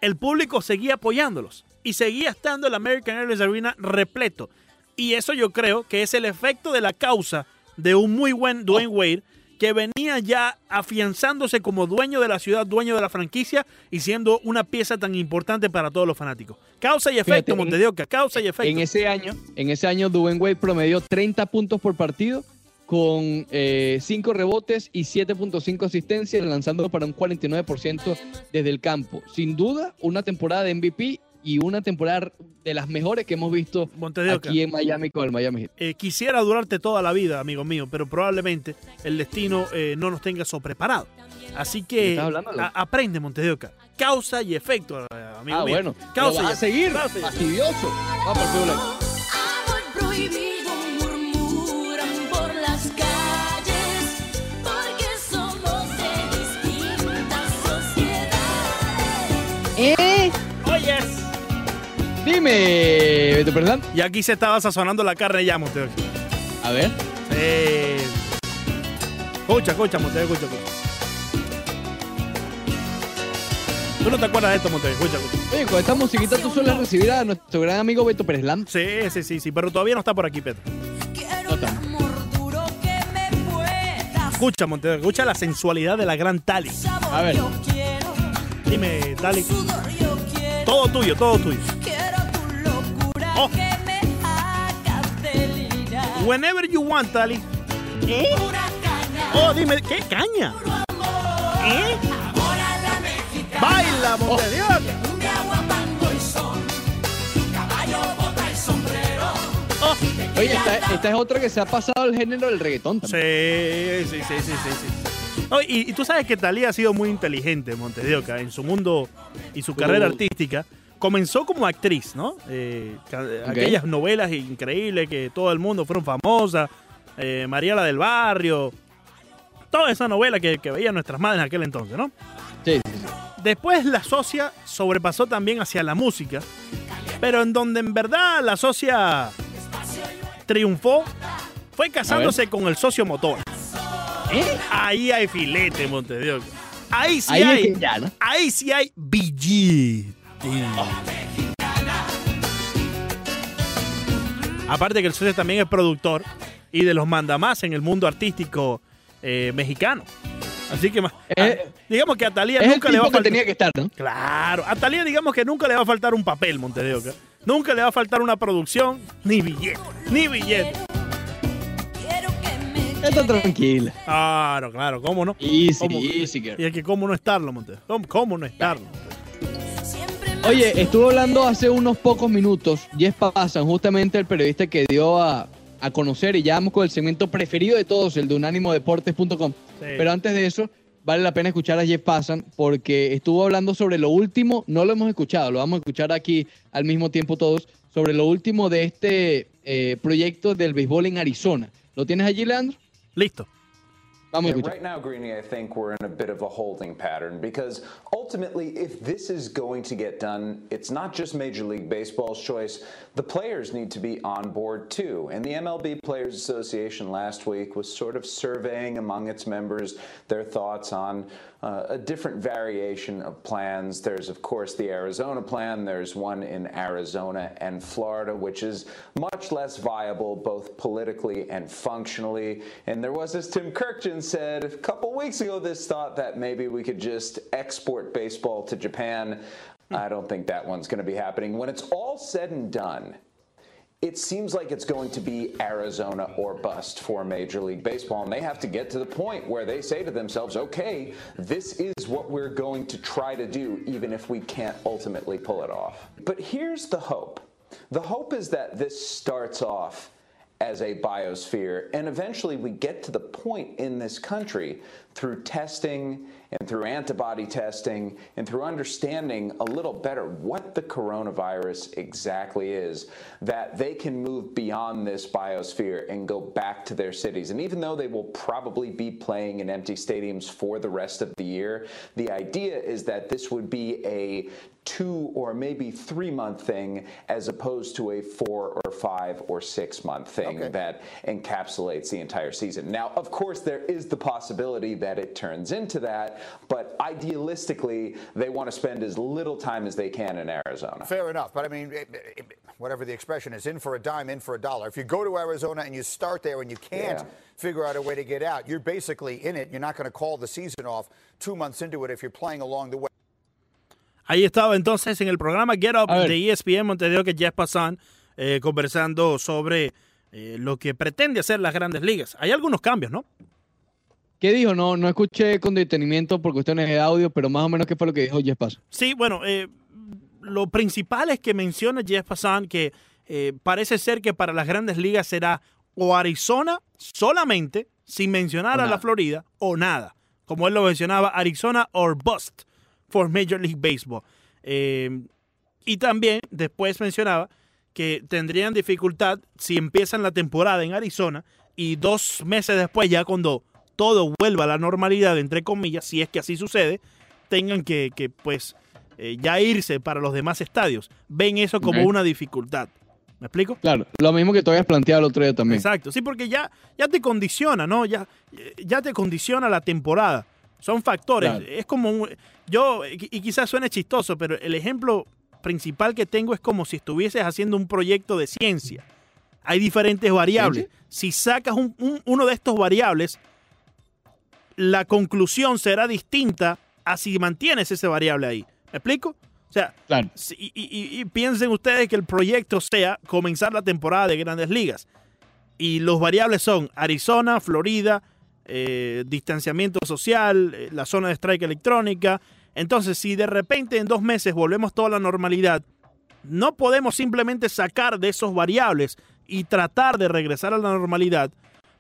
el público seguía apoyándolos y seguía estando el American Airlines Arena repleto. Y eso yo creo que es el efecto de la causa de un muy buen Dwayne Wade que venía ya afianzándose como dueño de la ciudad, dueño de la franquicia y siendo una pieza tan importante para todos los fanáticos. Causa y efecto, Montedioca, causa y efecto. En ese año, en ese año Dwayne Wade promedió 30 puntos por partido con 5 rebotes y 7.5 asistencias, lanzando para un 49% desde el campo. Sin duda, una temporada de MVP y una temporada de las mejores que hemos visto Montedioca. aquí en Miami con el Miami Heat. Eh, quisiera durarte toda la vida, amigo mío, pero probablemente el destino eh, no nos tenga sopreparado. Así ¿Me que a- aprende, Montedioca. Causa y efecto, eh, amigo Ah, mío. bueno. Causa y a seguir, fastidioso. Vamos Dime, Beto Perdán. Y aquí se estaba sazonando la carne ya, Montedioca. A ver. Eh, escucha, escucha, Montedioca, escucha, escucha. Tú no te acuerdas de esto, Montedioca, escucha, escucha. Oye, con esta musiquita tú sueles recibir a nuestro gran amigo Beto Pérez Lam. Sí, sí, sí, sí, pero todavía no está por aquí, que me pueda Escucha, Montedioca, escucha la sensualidad de la gran Tali. A ver. Dime, Tali. Todo tuyo, todo tuyo. Oh. Whenever you want, Tali. pura caña Oh, dime, ¿qué caña? ¿Eh? amor a la mexicana Baila, sombrero Oh. Oye, esta, esta es otra que se ha pasado al género del reggaetón también. Sí, sí, sí, sí, sí. sí. Oh, y, y tú sabes que Talía ha sido muy inteligente, Montedioca, en su mundo y su carrera Uh. artística. Comenzó como actriz, ¿no? Eh, ca- Aquellas novelas increíbles que todo el mundo fueron famosas. Eh, Mariela del Barrio. Toda esa novela que, que veían nuestras madres en aquel entonces, ¿no? Sí, sí, sí. Después la socia sobrepasó también hacia la música, pero en donde en verdad la socia triunfó fue casándose con el socio motor. ¿Eh? Ahí hay filete, Montedioca. Ahí sí Ahí hay. que ya, ¿no? Ahí sí hay billete. Aparte que el socio también es productor y de los mandamás en el mundo artístico eh, mexicano. Así que, Eh, digamos que a Talía nunca le va a que faltar. tenía que estar, ¿no? Claro, a Talía digamos que nunca le va a faltar un papel, Montedioca. Nunca le va a faltar una producción, ni billete, ni billete. Está tranquila. Claro, claro, ¿cómo no? Easy, ¿Cómo? easy, girl. Y es que cómo no estarlo, Montedioca. ¿Cómo, cómo no estarlo? Oye, estuvo hablando hace unos pocos minutos, Jeff Passan, justamente el periodista que dio a, a conocer, y ya vamos con el segmento preferido de todos, el de unánimodeportes.com. Pero antes de eso, vale la pena escuchar a Jeff Passan porque estuvo hablando sobre lo último, no lo hemos escuchado, lo vamos a escuchar aquí al mismo tiempo todos, sobre lo último de este eh, proyecto del béisbol en Arizona. ¿Lo tienes allí, Leandro? Listo. Yeah, right now, Greeny, I think we're in a bit of a holding pattern because ultimately, if this is going to get done, it's not just Major League Baseball's choice. The players need to be on board too. And the MLB Players Association last week was sort of surveying among its members their thoughts on uh, a different variation of plans. There's, of course, the Arizona plan. There's one in Arizona and Florida, which is much less viable both politically and functionally. And there was, as Tim Kirkjian said a couple weeks ago, this thought that maybe we could just export baseball to Japan. I don't think that one's going to be happening. When it's all said and done, it seems like it's going to be Arizona or bust for Major League Baseball. And they have to get to the point where they say to themselves, okay, this is what we're going to try to do, even if we can't ultimately pull it off. But here's the hope the hope is that this starts off as a biosphere. And eventually we get to the point in this country through testing and through antibody testing and through understanding a little better what the coronavirus exactly is, that they can move beyond this biosphere and go back to their cities. And even though they will probably be playing in empty stadiums for the rest of the year, the idea is that this would be a two or maybe three month thing as opposed to a four or five or six month thing Okay. that encapsulates the entire season. Now, of course, there is the possibility that it turns into that, but idealistically, they want to spend as little time as they can in Arizona. Fair enough, but I mean, it- it- whatever the expression is, in for a dime, in for a dollar. If you go to Arizona and you start there and you can't Yeah. figure out a way to get out, you're basically in it. You're not going to call the season off two months into it if you're playing along the way. Ahí estaba entonces en el programa Get Up de ESPN Montevideo que Jeff Passan eh, conversando sobre eh, lo que pretende hacer las grandes ligas. Hay algunos cambios, ¿no? ¿Qué dijo? No, no escuché con detenimiento por cuestiones de audio, pero más o menos qué fue lo que dijo Jeff Passan. Sí, bueno, eh, lo principal es que menciona Jeff Passan que eh, parece ser que para las grandes ligas será o Arizona solamente, sin mencionar O a la. Florida, o nada. Como él lo mencionaba, Arizona or bust for Major League Baseball. Eh, y también después mencionaba que tendrían dificultad si empiezan la temporada en Arizona y dos meses después, ya cuando todo vuelva a la normalidad, entre comillas, si es que así sucede, tengan que, que, pues eh, ya irse para los demás estadios. Ven eso como una dificultad. ¿Me explico? Claro, lo mismo que tú habías planteado el otro día también. Exacto, sí, porque ya, ya te condiciona, ¿no? Ya, ya te condiciona la temporada. Son factores. Claro. Es como un, yo, y quizás suene chistoso, pero el ejemplo principal que tengo es como si estuvieses haciendo un proyecto de ciencia. Hay diferentes variables. Si sacas un- un- uno de estos variables, la conclusión será distinta a si mantienes ese variable ahí. ¿Me explico? O sea, Claro. Y, y- y piensen ustedes que el proyecto sea comenzar la temporada de grandes ligas. Y los variables son Arizona, Florida, eh, distanciamiento social, eh, la zona de strike electrónica. Entonces, si de repente en dos meses volvemos toda la normalidad, no podemos simplemente sacar de esos variables y tratar de regresar a la normalidad,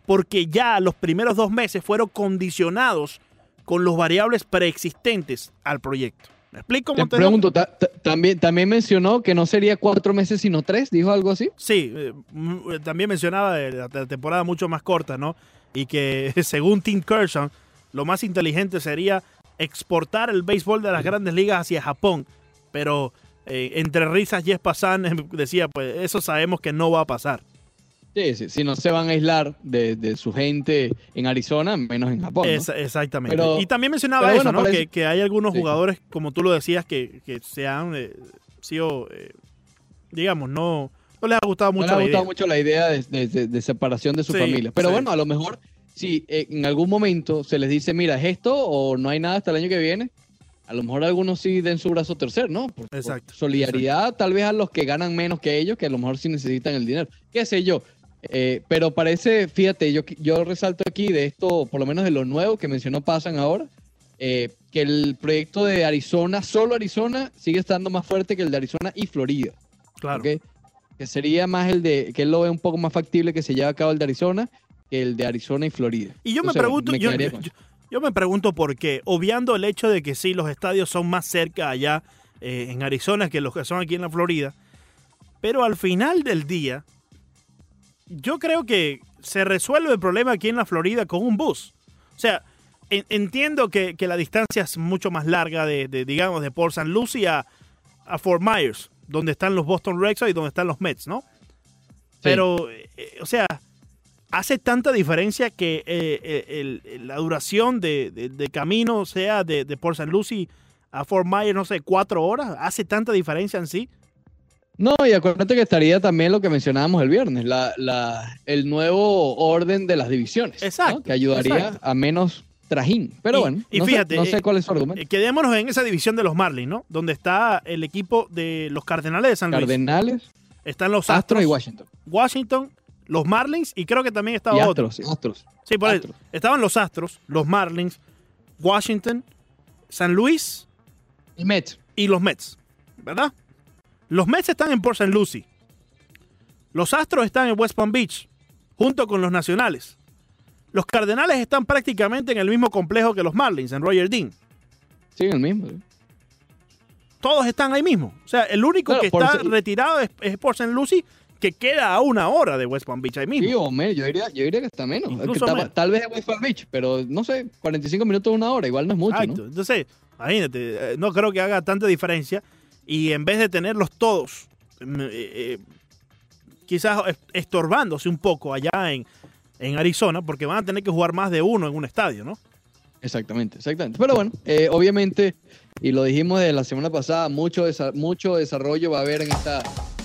porque ya los primeros dos meses fueron condicionados con los variables preexistentes al proyecto. ¿Me explico? Te Montevideo? pregunto, ta- ta- también, también mencionó que no sería cuatro meses sino tres, dijo algo así. Sí, eh, m- eh, también mencionaba de la temporada mucho más corta, ¿no? Y que según Tim Kershaw, lo más inteligente sería exportar el béisbol de las grandes ligas hacia Japón. Pero eh, entre risas, Jeff Passan decía, pues eso sabemos que no va a pasar. Sí, sí, si no se van a aislar de, de su gente en Arizona, menos en Japón. exactamente. Pero- y también mencionaba eso, bueno, ¿no? parece- Que, que hay algunos Sí. jugadores, como tú lo decías, que, que se han eh, sido, eh, digamos, no, no les ha gustado No mucho le ha la gustado idea. mucho la idea de, de- de- separación de su Sí, familia. Pero sí. bueno, a lo mejor si eh, en algún momento se les dice, mira, es esto o no hay nada hasta el año que viene, a lo mejor algunos sí den su brazo a torcer, ¿no? Por, por Exacto, solidaridad tal vez a los que ganan menos que ellos, que a lo mejor sí necesitan el dinero. ¿Qué sé yo? Eh, pero parece, fíjate, yo, yo resalto aquí de esto, por lo menos de lo nuevo que mencionó Pasan ahora, eh, que el proyecto de Arizona, solo Arizona, sigue estando más fuerte que el de Arizona y Florida. Claro. ¿ok? Que sería más el de, que él lo ve un poco más factible que se lleve a cabo el de Arizona que el de Arizona y Florida. Y yo me pregunto, me yo, me pregunto por qué, obviando el hecho de que sí, los estadios son más cerca allá eh, en Arizona que los que son aquí en la Florida, pero al final del día, yo creo que se resuelve el problema aquí en la Florida con un bus. O sea, en- entiendo que, que la distancia es mucho más larga de, de, digamos, de Port St. Lucie a, a Fort Myers, donde están los Boston Red Sox y donde están los Mets, ¿no? Pero, eh, o sea, hace tanta diferencia que eh, eh, el- la duración de, de- de camino sea de, de Port St. Lucie a Fort Myers, no sé, cuatro horas. Hace tanta diferencia en sí. No, y acuérdate que estaría también lo que mencionábamos el viernes, la, la- el nuevo orden de las divisiones. ¿no? Exacto, Que ayudaría exacto. a menos trajín. Pero Y- bueno, y no, sé- fíjate, no sé, eh, cuál es su argumento. Eh, quedémonos en esa división de los Marlins, ¿no? Donde está el equipo de los Cardenales de San Luis. Cardenales, Están los Astros Astros, y Washington. Washington, los Marlins y creo que también estaba Y otro. Astros, Astros. Sí, por ahí. Estaban los Astros, los Marlins, Washington, San Luis Y Mets. y los Mets, ¿verdad? Los Mets están en Port St. Lucie. Los Astros están en West Palm Beach, junto con los Nacionales. Los Cardenales están prácticamente en el mismo complejo que los Marlins, en Roger Dean. Sí, el mismo. sí. Todos están ahí mismo. O sea, el único Claro, que por está retirado es, es Port St. Lucie, que queda a una hora de West Palm Beach ahí mismo. Sí, o menos, yo diría, yo diría que está menos. Es que Incluso está- menos. Tal vez es West Palm Beach, pero no sé, 45 minutos una hora, igual no es mucho, Exacto. ¿no? Entonces, imagínate, eh, no creo que haga tanta diferencia. y en vez de tenerlos todos, mm, eh, eh, quizás es- estorbándose un poco allá en, en Arizona, porque van a tener que jugar más de uno en un estadio, ¿no? Exactamente, exactamente. Pero bueno, eh, obviamente, y lo dijimos de la semana pasada, mucho, desa- mucho desarrollo va a haber en esta,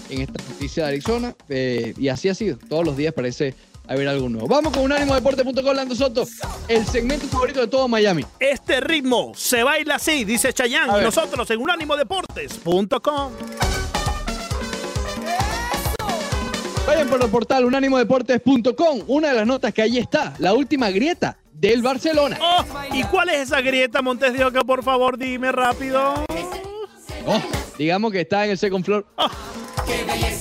en esta noticia de Arizona. eh, y así ha sido. Todos los días parece haber algo nuevo. Vamos con unánimodeporte.com, Lando Soto, el segmento favorito de todo Miami. Este ritmo se baila así, dice Chayanne, A y nosotros en unánimodeportes.com. Vayan por el portal unánimodeportes.com. Una de las notas que ahí está, la última grieta del Barcelona. Oh, ¿Y cuál es esa grieta, Montes de Oca? Por favor, dime rápido. Oh, digamos que está en el second floor.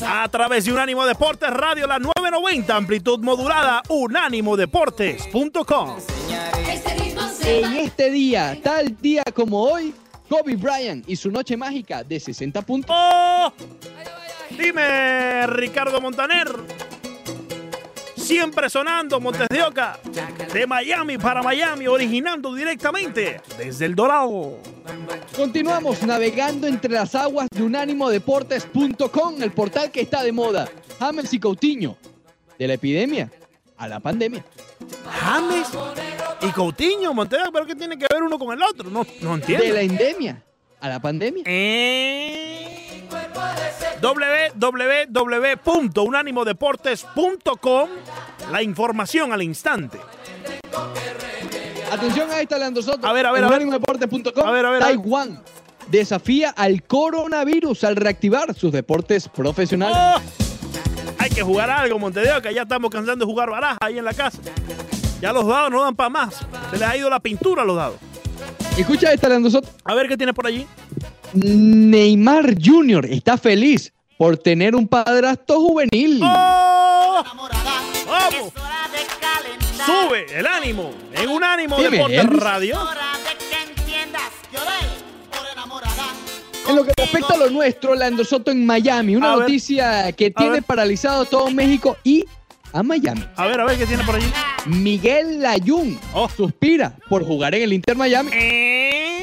A través de Unánimo Deportes Radio, la 990, amplitud modulada, unánimodeportes.com. En este día, tal día como hoy, Kobe Bryant y su noche mágica de 60 puntos. ¡Oh! Dime, Ricardo Montaner. Siempre sonando Montes de Oca, de Miami para Miami, originando directamente desde el Dorado. Continuamos navegando entre las aguas de unánimodeportes.com, el portal que está de moda. James y Coutinho, de la epidemia a la pandemia. James y Coutinho, Montes de Oca, pero ¿qué tiene que ver uno con el otro? No, no entiendo. De la endemia a la pandemia. Eh, www.unánimodeportes.com La información al instante. Atención a esta, Leandro Soto. A ver, a ver, En a ver. unánimodeportes.com, A ver, a ver. Taiwán desafía al coronavirus al reactivar sus deportes profesionales. ¡Oh! Hay que jugar algo, Montedeo, que ya estamos cansando de jugar baraja ahí en la casa. Ya los dados no dan para más. Se les ha ido la pintura a los dados. Escucha esta, Leandro Soto. A ver qué tienes por allí. Neymar Jr. está feliz por tener un padrastro juvenil. ¡Oh! ¡Vamos! Sube el ánimo en un ánimo Dime, Deportes. Radio. En lo que respecta a lo nuestro, Leandro Soto en Miami, una A ver. noticia que tiene ver. paralizado todo México y a Miami. A ver, a ver qué tiene por allí. Miguel Layún Oh. suspira por jugar en el Inter Miami Eh.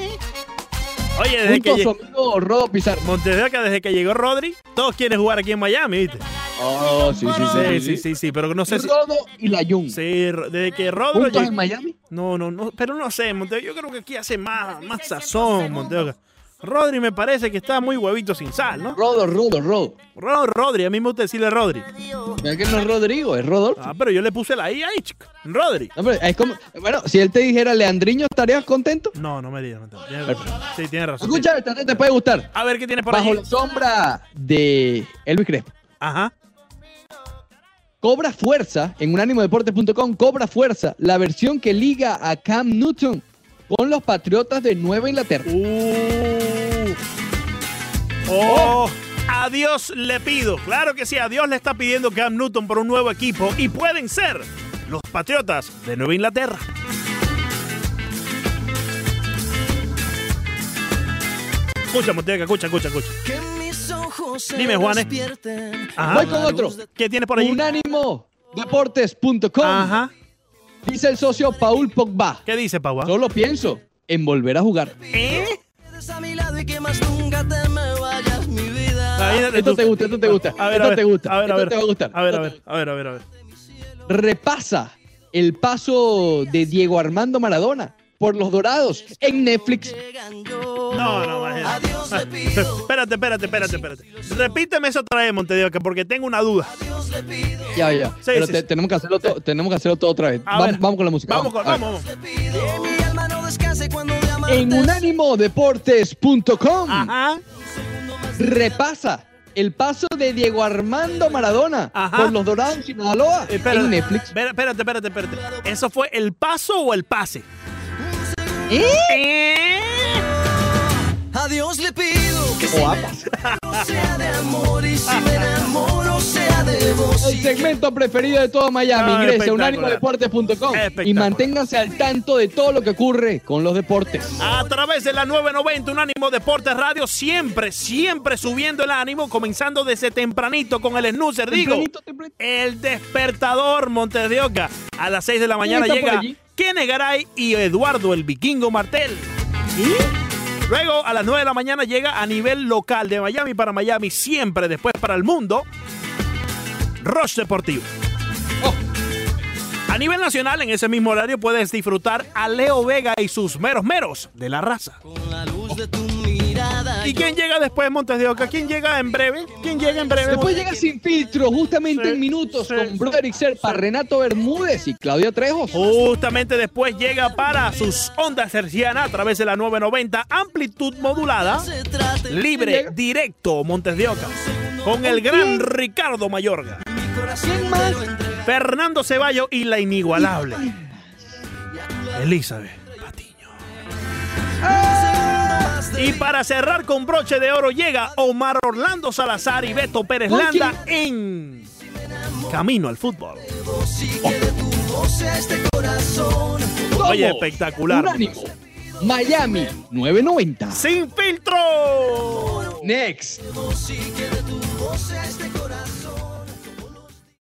Oye, desde junto que su amigo Rodo Pizarro. Desde que llegó Rodri, todos quieren jugar aquí en Miami, ¿viste? Oh, sí, sí, Sí, sí, sí, sí, pero no sé si. Rodo y Layún. Sí, ro- desde que Rodri. ¿Juntos en Miami? No, no, no, pero no sé, Monteo. Yo creo que aquí hace más, más sazón, Monteo. Rodri me parece que está muy huevito sin sal, ¿no? Rodo, Rodo, Rodo. Ro- Rodri, a mí me gusta decirle Rodri. Es que no es Rodrigo, es Rodolfo. Ah, pero yo le puse la I ahí, chico. Rodri. No, pero es como, bueno, si él te dijera Leandriño, ¿estarías contento? No, no me digas. Tiene- Sí, tiene razón. Escucha, esta te puede gustar. A ver qué tiene por Bajo ahí. la sombra de Elvis Crespo. Ajá. Cobra fuerza, en unánimodeportes.com, cobra fuerza la versión que liga a Cam Newton con los Patriotas de Nueva Inglaterra. Uh. Oh, a Dios le pido. Claro que sí, a Dios le está pidiendo Cam Newton por un nuevo equipo y pueden ser los Patriotas de Nueva Inglaterra. Escucha, Monteca, escucha, escucha, escucha. Dime, Juanes. Ajá. Voy con otro. ¿Qué tiene por ahí? Unánimodeportes.com. Ajá. Dice el socio Paul Pogba. ¿Qué dice, Pau? Solo pienso en volver a jugar. ¿Eh? Esto te gusta, esto te gusta. A ver, esto a ver, te gusta. A ver, a esto ver. te va a gustar. A ver, a ver, a ver, a ver, a ver. repasa el paso de Diego Armando Maradona por los Dorados en Netflix. No, no, imagínate. Espérate, espérate, espérate, espérate. Repíteme eso otra vez, Montedio, que porque tengo una duda. Ya, ya. Sí, Pero sí, te- sí. tenemos, que hacerlo todo, tenemos que hacerlo todo otra vez. A Vamos, con la música. Vamos, con, vamos, vamos. En unánimodeportes.com Ajá. repasa el paso de Diego Armando Maradona Ajá. por los Dorados Sinaloa Espérate, en Netflix. espera- Espérate, espérate, espérate. ¿Eso fue el paso o el pase? ¿Eh? ¿Eh? A Dios le pido que no sea de amor y si me enamoro sea de vos. El segmento preferido de todo Miami. Ah, Ingrese a unánimodeportes.com y Espectacular. manténganse al tanto de todo lo que ocurre con los deportes. A través de la 990 Unánimo Deportes Radio, siempre, siempre subiendo el ánimo, comenzando desde tempranito con el snoozer, digo. Tempranito, tempranito. El despertador Montes de Oca. A las 6 de la mañana llega? Kene Garay y Eduardo el Vikingo Martel. Luego, a las 9 de la mañana, llega a nivel local de Miami para Miami, siempre después para el mundo. Rush Deportivo. A nivel nacional, en ese mismo horario, puedes disfrutar a Leo Vega y sus meros meros de la raza. ¿Y quién llega después, Montes de Oca? ¿Quién llega en breve? ¿Quién llega en breve? Después llega sin filtro, justamente Sí, en minutos, sí. con Broderick Serpa, Renato Bermúdez y Claudia Trejos. Justamente después llega para sus ondas hercianas a través de la 990, amplitud modulada, libre, directo, Montes de Oca, con el gran Ricardo Mayorga, ¿Quién más? Fernando Ceballo y la inigualable Elizabeth Patiño. Y para cerrar con broche de oro llega Omar Orlando Salazar y Beto Pérez ¿Con Landa en Camino al Fútbol. Oye, Somos espectacular. Miami 990. Sin filtro. Next.